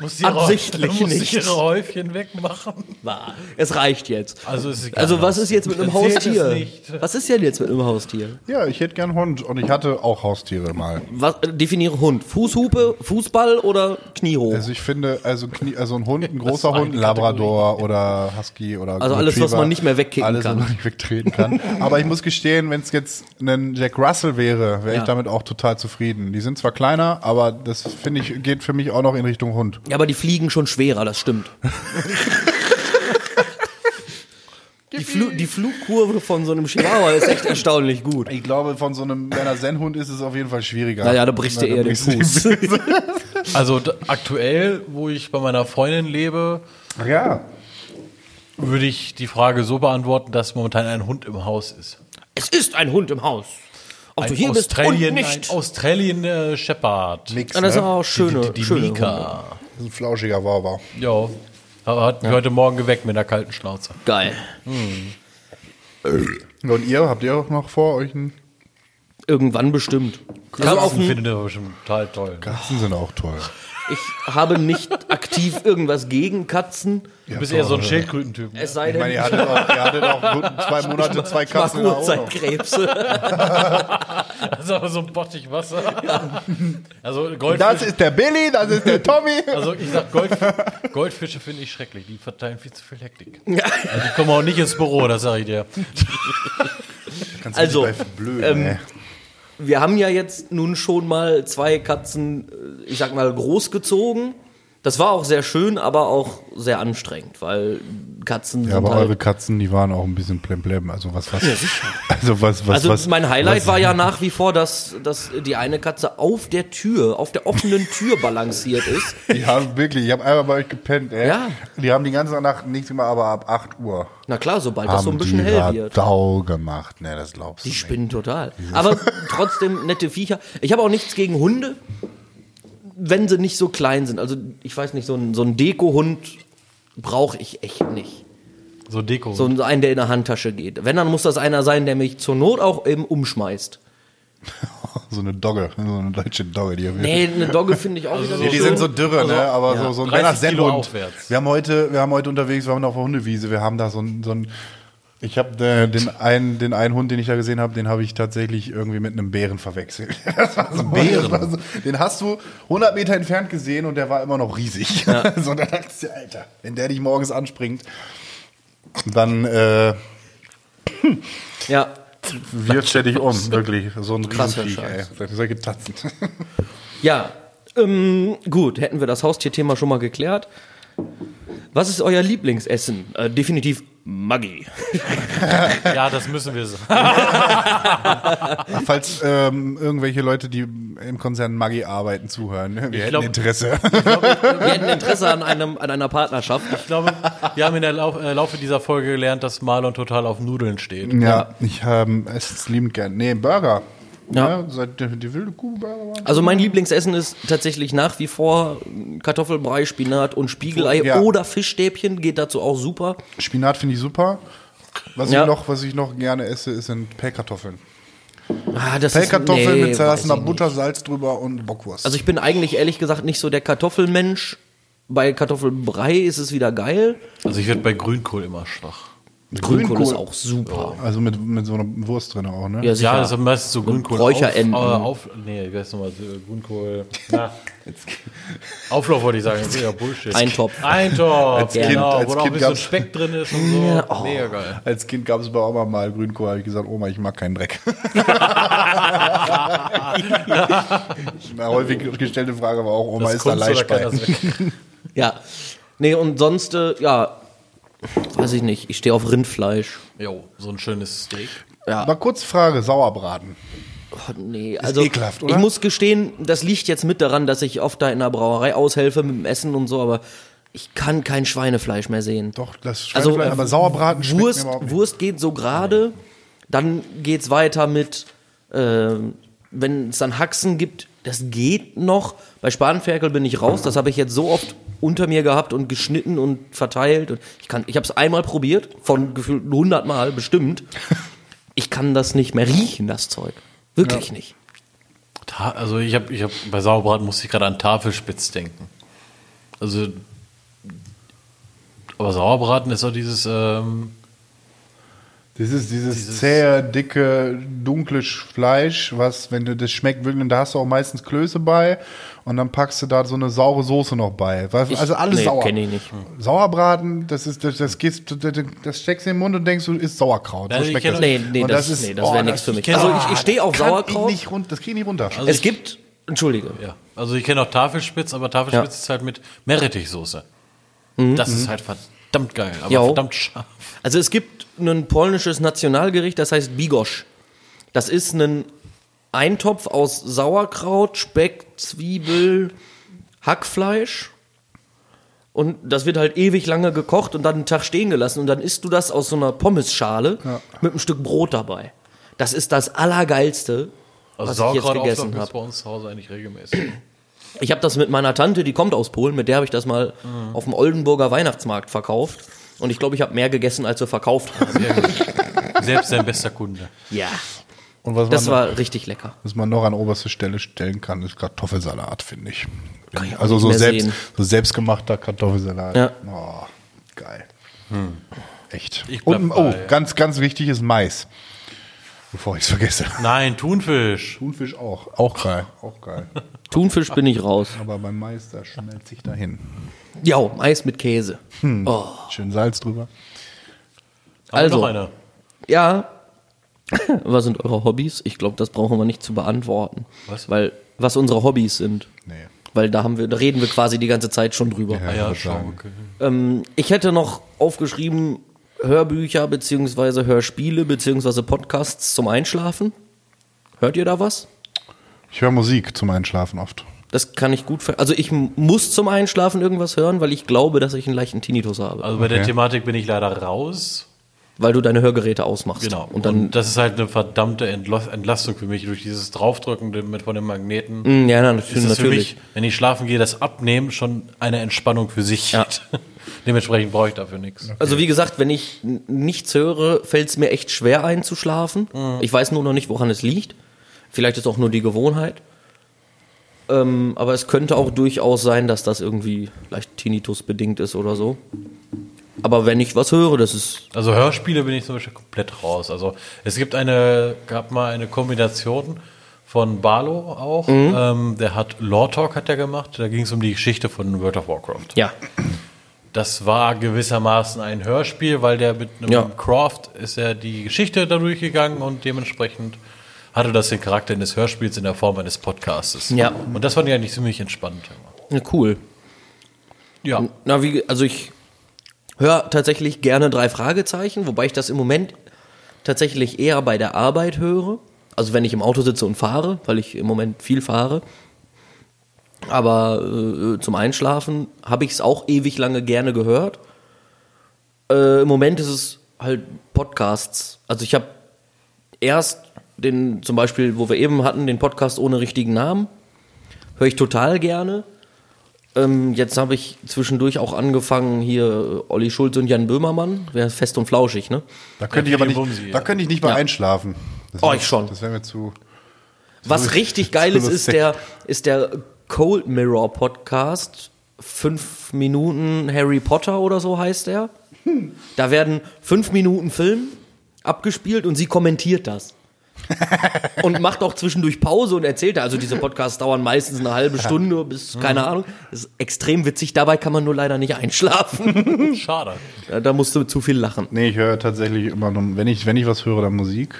Muss die Absichtlich muss nicht. ihre Häufchen wegmachen. War. Es reicht jetzt. Also ist egal. Also was ist jetzt mit einem Haustier? Was ist denn jetzt mit einem Haustier? Ja, ich hätte gern einen Hund und ich hatte auch Haustiere mal. Was, äh, definiere Hund. Fußhupe, Fußball oder Kniehoch? Also ich finde, also, Knie, also ein Hund, ein großer Hund, ein Labrador oder Husky oder Also alles, was man nicht mehr wegkicken alles, kann. was man nicht wegtreten kann. Aber ich muss gestehen, wenn es jetzt ein Jack Russell wäre, wäre Ja. ich damit auch total zufrieden. Die sind zwar kleiner, aber das finde ich geht für mich auch noch in Richtung Hund. Ja, aber die fliegen schon schwerer, das stimmt. *laughs* die, Flu die Flugkurve von so einem Chihuahua ist echt erstaunlich gut. Ich glaube, von so einem Berner Sennhund ist es auf jeden Fall schwieriger. Naja, da brichst du Na, eher den *laughs* Fuß. Also aktuell, wo ich bei meiner Freundin lebe, ja. würde ich die Frage so beantworten, dass momentan ein Hund im Haus ist. Es ist ein Hund im Haus. Ob du Ein hier bist und Australien, nicht. ein Australian äh, Shepherd. Nix, Ja, das sind ne? auch schöne, die die schöne Mika. Hunde. Das ist ein flauschiger Wawa. Ja. Aber hat mich heute Morgen geweckt mit einer kalten Schnauze. Geil. Und ihr, habt ihr auch noch vor euch einen Irgendwann bestimmt. Katzen ein, findet er bestimmt total toll. Katzen sind auch toll. Ich habe nicht aktiv irgendwas gegen Katzen. Du bist eher so ein Schildkrötentyp. ne? Es sei Ich denn, meine, ihr hattet auch, ihr hattet auch zwei Monate zwei ich mag Katzen in der Wohnung. Urzeitkrebse. *laughs* Das ist aber so ein Bottich Wasser. Also Goldfische, Das ist der Billy, das ist der Tommy. also ich sag Goldf Goldfische finde ich schrecklich. Die verteilen viel zu viel Hektik. Also die kommen auch nicht ins Büro, das sage ich dir. Kannst du Also, nicht bei blöd, ähm, ey. Wir haben ja jetzt nun schon mal zwei Katzen, äh, ich sag mal, großgezogen. Das war auch sehr schön, aber auch sehr anstrengend, weil Katzen Ja, sind aber halt eure Katzen, die waren auch ein bisschen blemblem. Also was, was, also was, was, Also was. mein Highlight was, war ja *laughs* nach wie vor, dass, dass die eine Katze auf der Tür, auf der offenen Tür balanciert ist. *laughs* Die haben wirklich, ich habe einmal bei euch gepennt, ey. Ja. Die haben die ganze Nacht nichts gemacht, aber ab 8 Uhr. Na klar, sobald das so ein bisschen hell wird. Radau gemacht. Ne, das glaubst du Die spinnen total. Aber trotzdem nette Viecher. Ich habe auch nichts gegen Hunde, wenn sie nicht so klein sind. Also ich weiß nicht, so ein, so ein Deko-Hund brauche ich echt nicht. So Deko. So einen, der in der Handtasche geht. Wenn, dann muss das einer sein, der mich zur Not auch eben umschmeißt. *laughs* So eine Dogge, *laughs* so eine deutsche Dogge, die Nee, eine Dogge finde ich auch wieder Ja, die schön. sind so dürre, ne? Aber so, so ein 30 Berner Kilo Sennhund. Wir haben heute, wir haben heute unterwegs, wir waren auf der Hundewiese, wir haben da so ein, so ein ich habe den *laughs* einen, den einen Hund, den ich da gesehen habe, den habe ich tatsächlich irgendwie mit einem Bären verwechselt. *laughs* Das war so, Bären? War so, den hast du 100 Meter entfernt gesehen und der war immer noch riesig. *laughs* so, da dachtest du, Alter, wenn der dich morgens anspringt, dann äh, Ja, wirft er dich um, wirklich. So ein Riesenviech, ey. Solche Tatzen. ja. Ähm, gut, hätten wir das Haustierthema schon mal geklärt. Was ist euer Lieblingsessen? Äh, definitiv Maggi. *laughs* ja, das müssen wir sagen. *laughs* Falls ähm, irgendwelche Leute, die im Konzern Maggi arbeiten, zuhören, ne? wir hätten glaub- Interesse. *laughs* Wir hätten Interesse an, einem, an einer Partnerschaft. Ich glaube, wir haben in der Lauf, äh, Laufe dieser Folge gelernt, dass Marlon total auf Nudeln steht. ja, ich ähm, esse es liebend gern. Nee, Burger. Ja. Ja. seit die, die wilde waren. Also mein Lieblingsessen ist tatsächlich nach wie vor Kartoffelbrei, Spinat und Spiegelei Ja. oder Fischstäbchen, geht dazu auch super. Spinat finde ich super. Was, Ja. ich noch, was ich noch gerne esse, ist sind Pellkartoffeln. Ah, das Pellkartoffeln nee, mit zerlassener Butter, nicht. Salz drüber und Bockwurst. Also ich bin eigentlich ehrlich gesagt nicht so der Kartoffelmensch. Bei Kartoffelbrei ist es wieder geil. Also ich werde bei Grünkohl immer schwach. Grünkohl, ist auch super. also mit, mit so einer Wurst drin auch, ne? Ja, sicher. Ja, das ist meistens so Grünkohl. Räucherenten. Auf, äh, auf, nee, wie heißt nochmal? so, Grünkohl. *laughs* Na. Auflauf wollte ich sagen. Das ist ja Bullshit. Eintopf. Eintopf, Als Kind- genau. als wo da auch ein Kind bisschen Speck drin ist und so. Ja, oh. Mega geil. Als Kind gab es bei Oma mal Grünkohl, habe ich gesagt, Oma, ich mag keinen Dreck. *laughs* Eine häufig gestellte Frage war auch, Oma, Das ist da weg? *laughs* Ja. Nee, und sonst, äh, ja, weiß ich nicht. Ich stehe auf Rindfleisch. Jo, so ein schönes Steak. Ja. Mal kurz Frage, Sauerbraten. Oh, nee, also ekelhaft, oder? ich muss gestehen, das liegt jetzt mit daran, dass ich oft da in der Brauerei aushelfe mit dem Essen und so, aber ich kann kein Schweinefleisch mehr sehen. Doch, das Also Schweinefleisch, äh, aber Sauerbraten schmeckt Wurst, mir überhaupt nicht. Wurst geht so gerade, dann geht's weiter mit, ähm, wenn es dann Haxen gibt, das geht noch. Bei Spanferkel bin ich raus, das habe ich jetzt so oft unter mir gehabt und geschnitten und verteilt. Und ich kann, ich habe es einmal probiert, von gefühlt 100 Mal bestimmt. Ich kann das nicht mehr riechen, das Zeug. Wirklich nicht. Ta also ich habe, ich hab, bei Sauerbraten musste ich gerade an Tafelspitz denken. Also, aber Sauerbraten ist doch dieses, ähm, Dieses, dieses, zähe, dicke, dunkle Sch- Fleisch, was, wenn du das schmeckt, wirklich, da hast du auch meistens Klöße bei und dann packst du da so eine saure Soße noch bei. Also alles nee, sauer. kenn ich nicht. Sauerbraten, das ist, das, das gehst, das, das steckst du in den Mund und denkst, du isst Sauerkraut. Ja, So ich schmeckt kenn- das. Nee, nee, Und das- nee, das wär nix für mich. kenn- Also ich- ich steh auf kann Sauerkraut. Ich nicht rund, das krieg ich nicht runter. Also es ich- gibt, entschuldige, ja. Also ich kenne auch Tafelspitz, aber Tafelspitz Ja. ist halt mit Meerrettichsoße. Das ist halt verdammt geil, aber Jo. verdammt scharf. Also es gibt ein polnisches Nationalgericht, das heißt Bigosch. Das ist ein Eintopf aus Sauerkraut, Speck, Zwiebel, Hackfleisch. Und das wird halt ewig lange gekocht und dann einen Tag stehen gelassen. Und dann isst du das aus so einer Pommesschale mit einem Stück Brot dabei. Das ist das Allergeilste, Also was ich jetzt Sauerkraut gegessen habe. bei uns zu Hause eigentlich regelmäßig. Ich habe das mit meiner Tante, die kommt aus Polen, mit der habe ich das mal auf dem Oldenburger Weihnachtsmarkt verkauft. Und ich glaube, ich habe mehr gegessen, als wir verkauft haben. Sehr gut. Selbst dein bester Kunde. ja. Und was Das war richtig lecker. was man noch an oberste Stelle stellen kann, ist Kartoffelsalat, finde ich. Kann ich also so, selbst, sehen. so selbstgemachter Kartoffelsalat. Ja. Oh, geil. Echt. Ich bleib Und, oh, bei- ganz, ganz wichtig ist Mais. Bevor ich es vergesse. Nein, Thunfisch. Thunfisch auch. Auch geil. Auch geil. *laughs* Thunfisch bin ich raus. Aber beim Mais, da schnellt sich dahin. Ja, Eis mit Käse. Oh. Schön Salz drüber. Haben Also. noch eine. Ja. *coughs* Was sind eure Hobbys? Ich glaube, das brauchen wir nicht zu beantworten. Was? Weil, was unsere Hobbys sind. Nee. Weil da haben wir, da reden wir quasi die ganze Zeit schon drüber. Ja, Ah ich ja, sagen. okay. Ähm, ich hätte noch aufgeschrieben Hörbücher beziehungsweise Hörspiele beziehungsweise Podcasts zum Einschlafen. Hört ihr da was? Ich höre Musik zum Einschlafen oft. Das kann ich gut ver Also ich muss zum Einschlafen irgendwas hören, weil ich glaube, dass ich einen leichten Tinnitus habe. Also bei der Okay. Thematik bin ich leider raus. Weil du deine Hörgeräte ausmachst. Genau. Und dann, das ist halt eine verdammte Entlastung für mich durch dieses Draufdrücken mit von den Magneten. Mm, ja, na, ist natürlich. das für natürlich. mich, wenn ich schlafen gehe, das Abnehmen schon eine Entspannung für sich. Ja. *laughs* Dementsprechend brauche ich dafür nichts. Also wie gesagt, wenn ich nichts höre, fällt es mir echt schwer einzuschlafen. Mhm. Ich weiß nur noch nicht, woran es liegt. Vielleicht ist auch nur die Gewohnheit. Ähm, aber es könnte auch durchaus sein, dass das irgendwie leicht Tinnitus bedingt ist oder so. Aber wenn ich was höre, das ist Also Hörspiele bin ich zum Beispiel komplett raus. Also es gibt eine, gab mal eine Kombination von Barlow auch. Mhm. Ähm, der hat Lore Talk hat der gemacht. Da ging es um die Geschichte von World of Warcraft. ja Das war gewissermaßen ein Hörspiel, weil der mit einem Ja. Croft ist er die Geschichte da durchgegangen und dementsprechend hatte das den Charakter eines Hörspiels in der Form eines Podcastes. Ja. Und das fand ich eigentlich ziemlich entspannt. ja, cool. Ja. Na, wie, also ich höre tatsächlich gerne drei Fragezeichen, wobei ich das im Moment tatsächlich eher bei der Arbeit höre. Also wenn ich im Auto sitze und fahre, weil ich im Moment viel fahre. Aber äh, zum Einschlafen habe ich es auch ewig lange gerne gehört. Äh, Im Moment ist es halt Podcasts. Also ich habe erst den, zum Beispiel, wo wir eben hatten, den Podcast ohne richtigen Namen. Höre ich total gerne. Ähm, jetzt habe ich zwischendurch auch angefangen, hier äh, Olli Schulz und Jan Böhmermann, wäre fest und flauschig, ne? Da könnte ich aber nicht, Bumsi, ja. da könnte ich nicht mal Ja. einschlafen. Das Oh, ich schon. Das wäre mir zu. Was So- richtig *laughs* geil ist, ist der, ist der Cold Mirror Podcast. Fünf Minuten Harry Potter oder so heißt der. Da werden fünf Minuten Film abgespielt und sie kommentiert das. *laughs* und macht auch zwischendurch Pause und erzählt. Also diese Podcasts dauern meistens eine halbe Stunde bis, keine Ahnung. Das ist extrem witzig. Dabei kann man nur leider nicht einschlafen. *laughs* Schade. Ja, da musst du zu viel lachen. Nee, ich höre tatsächlich immer nur, wenn ich, wenn ich was höre, dann Musik.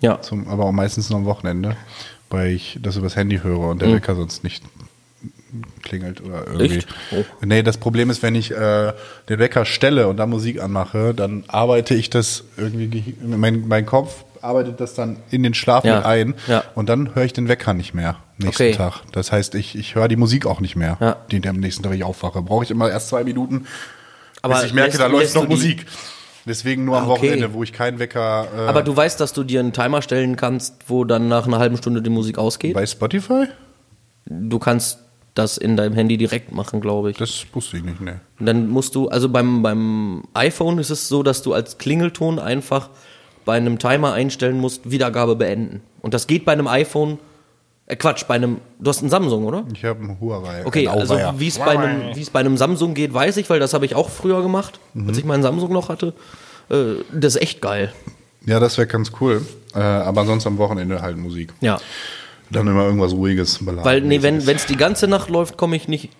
Ja. Zum, aber auch meistens nur am Wochenende, weil ich das übers Handy höre und Mhm. der Wecker sonst nicht klingelt oder irgendwie. Echt? Oh. Nee, das Problem ist, wenn ich äh, den Wecker stelle und da Musik anmache, dann arbeite ich das irgendwie, ge- mein, mein Kopf arbeitet das dann in den Schlaf Ja. mit ein Ja. und dann höre ich den Wecker nicht mehr nächsten Okay. Tag. Das heißt, ich, ich höre die Musik auch nicht mehr, Ja. die am nächsten Tag, ich aufwache. Brauche ich immer erst zwei Minuten, Aber bis ich merke, lässt- da läuft noch Musik. Deswegen nur am Ah, okay. Wochenende, wo ich keinen Wecker äh, Aber du weißt, dass du dir einen Timer stellen kannst, wo dann nach einer halben Stunde die Musik ausgeht? bei Spotify? Du kannst das in deinem Handy direkt machen, glaube ich. Das wusste ich nicht, ne. Und dann musst du, also beim, beim iPhone ist es so, dass du als Klingelton einfach bei einem Timer einstellen musst, Wiedergabe beenden. Und das geht bei einem iPhone, äh Quatsch, bei einem, du hast einen Samsung, oder? Ich habe einen Huawei. Okay, ein also wie es bei einem, wie es bei einem Samsung geht, weiß ich, weil das habe ich auch früher gemacht, als ich meinen Samsung noch hatte. Äh, das ist echt geil. Ja, das wäre ganz cool. Äh, aber sonst am Wochenende halt Musik. Ja. Dann immer irgendwas ruhiges. Weil, nee, wenn es die ganze Nacht läuft, komme ich nicht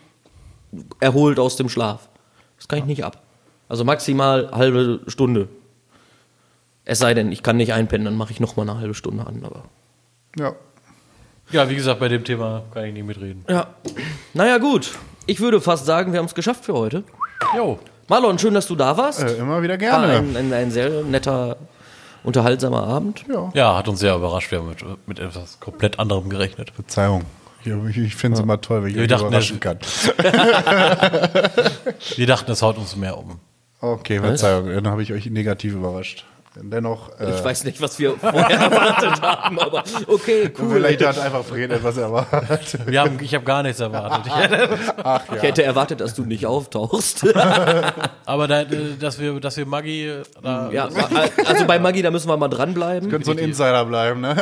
erholt aus dem Schlaf. Das kann ich nicht ab. Also maximal halbe Stunde. Es sei denn, ich kann nicht einpennen, dann mache ich noch mal eine halbe Stunde an. Aber Ja. Ja, wie gesagt, bei dem Thema kann ich nicht mitreden. ja. Naja, gut. Ich würde fast sagen, wir haben es geschafft für heute. Jo. Marlon, schön, dass du da warst. Äh, immer wieder War gerne. ein, ein, ein sehr netter, unterhaltsamer Abend. ja. Ja, hat uns sehr überrascht. Wir haben mit, mit etwas komplett anderem gerechnet. Verzeihung. Ich, ich finde es immer toll, wenn ich Wir euch dachten, überraschen kann. *laughs* *laughs* Wir dachten, es haut uns mehr um. Okay, Verzeihung. Dann habe ich euch negativ überrascht. Dennoch, äh, Ich weiß nicht, was wir vorher *laughs* erwartet haben, aber okay, cool. vielleicht hat einfach Fred etwas erwartet. *laughs* Wir haben, ich habe gar nichts erwartet. *laughs* Ich hätte erwartet, dass du nicht auftauchst. Aber da, dass wir, dass wir Maggi da, Ja, also bei Maggi, da müssen wir mal dranbleiben. Könnte so ein Insider bleiben, ne?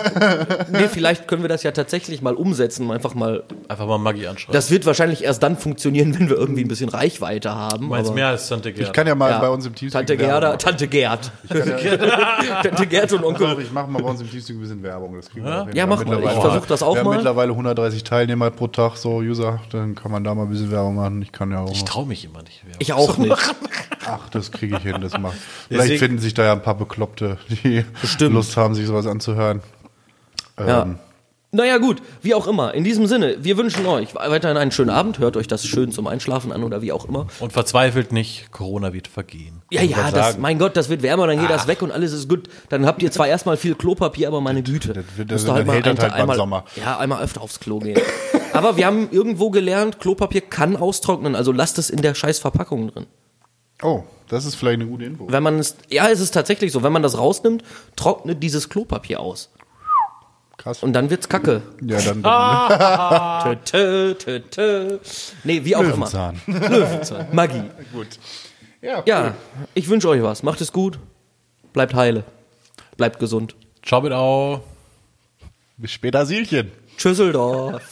Nee, vielleicht können wir das ja tatsächlich mal umsetzen, einfach mal. einfach mal Maggi anschreiben. Das wird wahrscheinlich erst dann funktionieren, wenn wir irgendwie ein bisschen Reichweite haben. Du meinst aber- mehr als Tante Gerda. Ich kann ja mal Ja. bei uns im Teamspeak Tante Gerda. Tante Gerd. *laughs* Tante Gerd und Onkel. auf, Ich mache mal bei uns im Teamspeak ein bisschen Werbung. Das kriegen wir auf jeden Ja, mach mal. Ich versuch das auch wir haben mal. mittlerweile 130 Teilnehmer pro Tag, so User. Dann kann man da mal ein bisschen Werbung machen. Ich kann ja auch. Ich traue mich immer nicht. Ich auch nicht. Ach, das kriege ich hin, das macht. *laughs* Vielleicht Deswegen- finden sich da ja ein paar Bekloppte, die Lust haben, sich sowas anzuhören. Ja. Naja, gut, wie auch immer. In diesem Sinne, wir wünschen euch weiterhin einen schönen Abend. Hört euch das schön zum Einschlafen an oder wie auch immer. Und verzweifelt nicht, Corona wird vergehen. Ja, ja, das, mein Gott, das wird wärmer, dann geht das weg und alles ist gut. Dann habt ihr zwar erstmal viel Klopapier, aber meine Güte. Das das- hält das halt beim einmal, Sommer. Ja, einmal öfter aufs Klo gehen. *laughs* aber wir haben irgendwo gelernt, Klopapier kann austrocknen, also lasst es in der scheiß Verpackung drin. oh, das ist vielleicht eine gute Info. Wenn man es, ja, es ist tatsächlich so, wenn man das rausnimmt, trocknet dieses Klopapier aus. Krass. Und dann wird's kacke. ja, dann, dann *laughs* *laughs* Tö, tö, tö, tö. Nee, wie auch Löwenzahn. immer. Löwenzahn. *laughs* Magie. Gut. Ja, Ja, ich wünsche euch was. Macht es gut. Bleibt heile. Bleibt gesund. Ciao mit au. Bis später, Sielchen. Tschüsseldorf.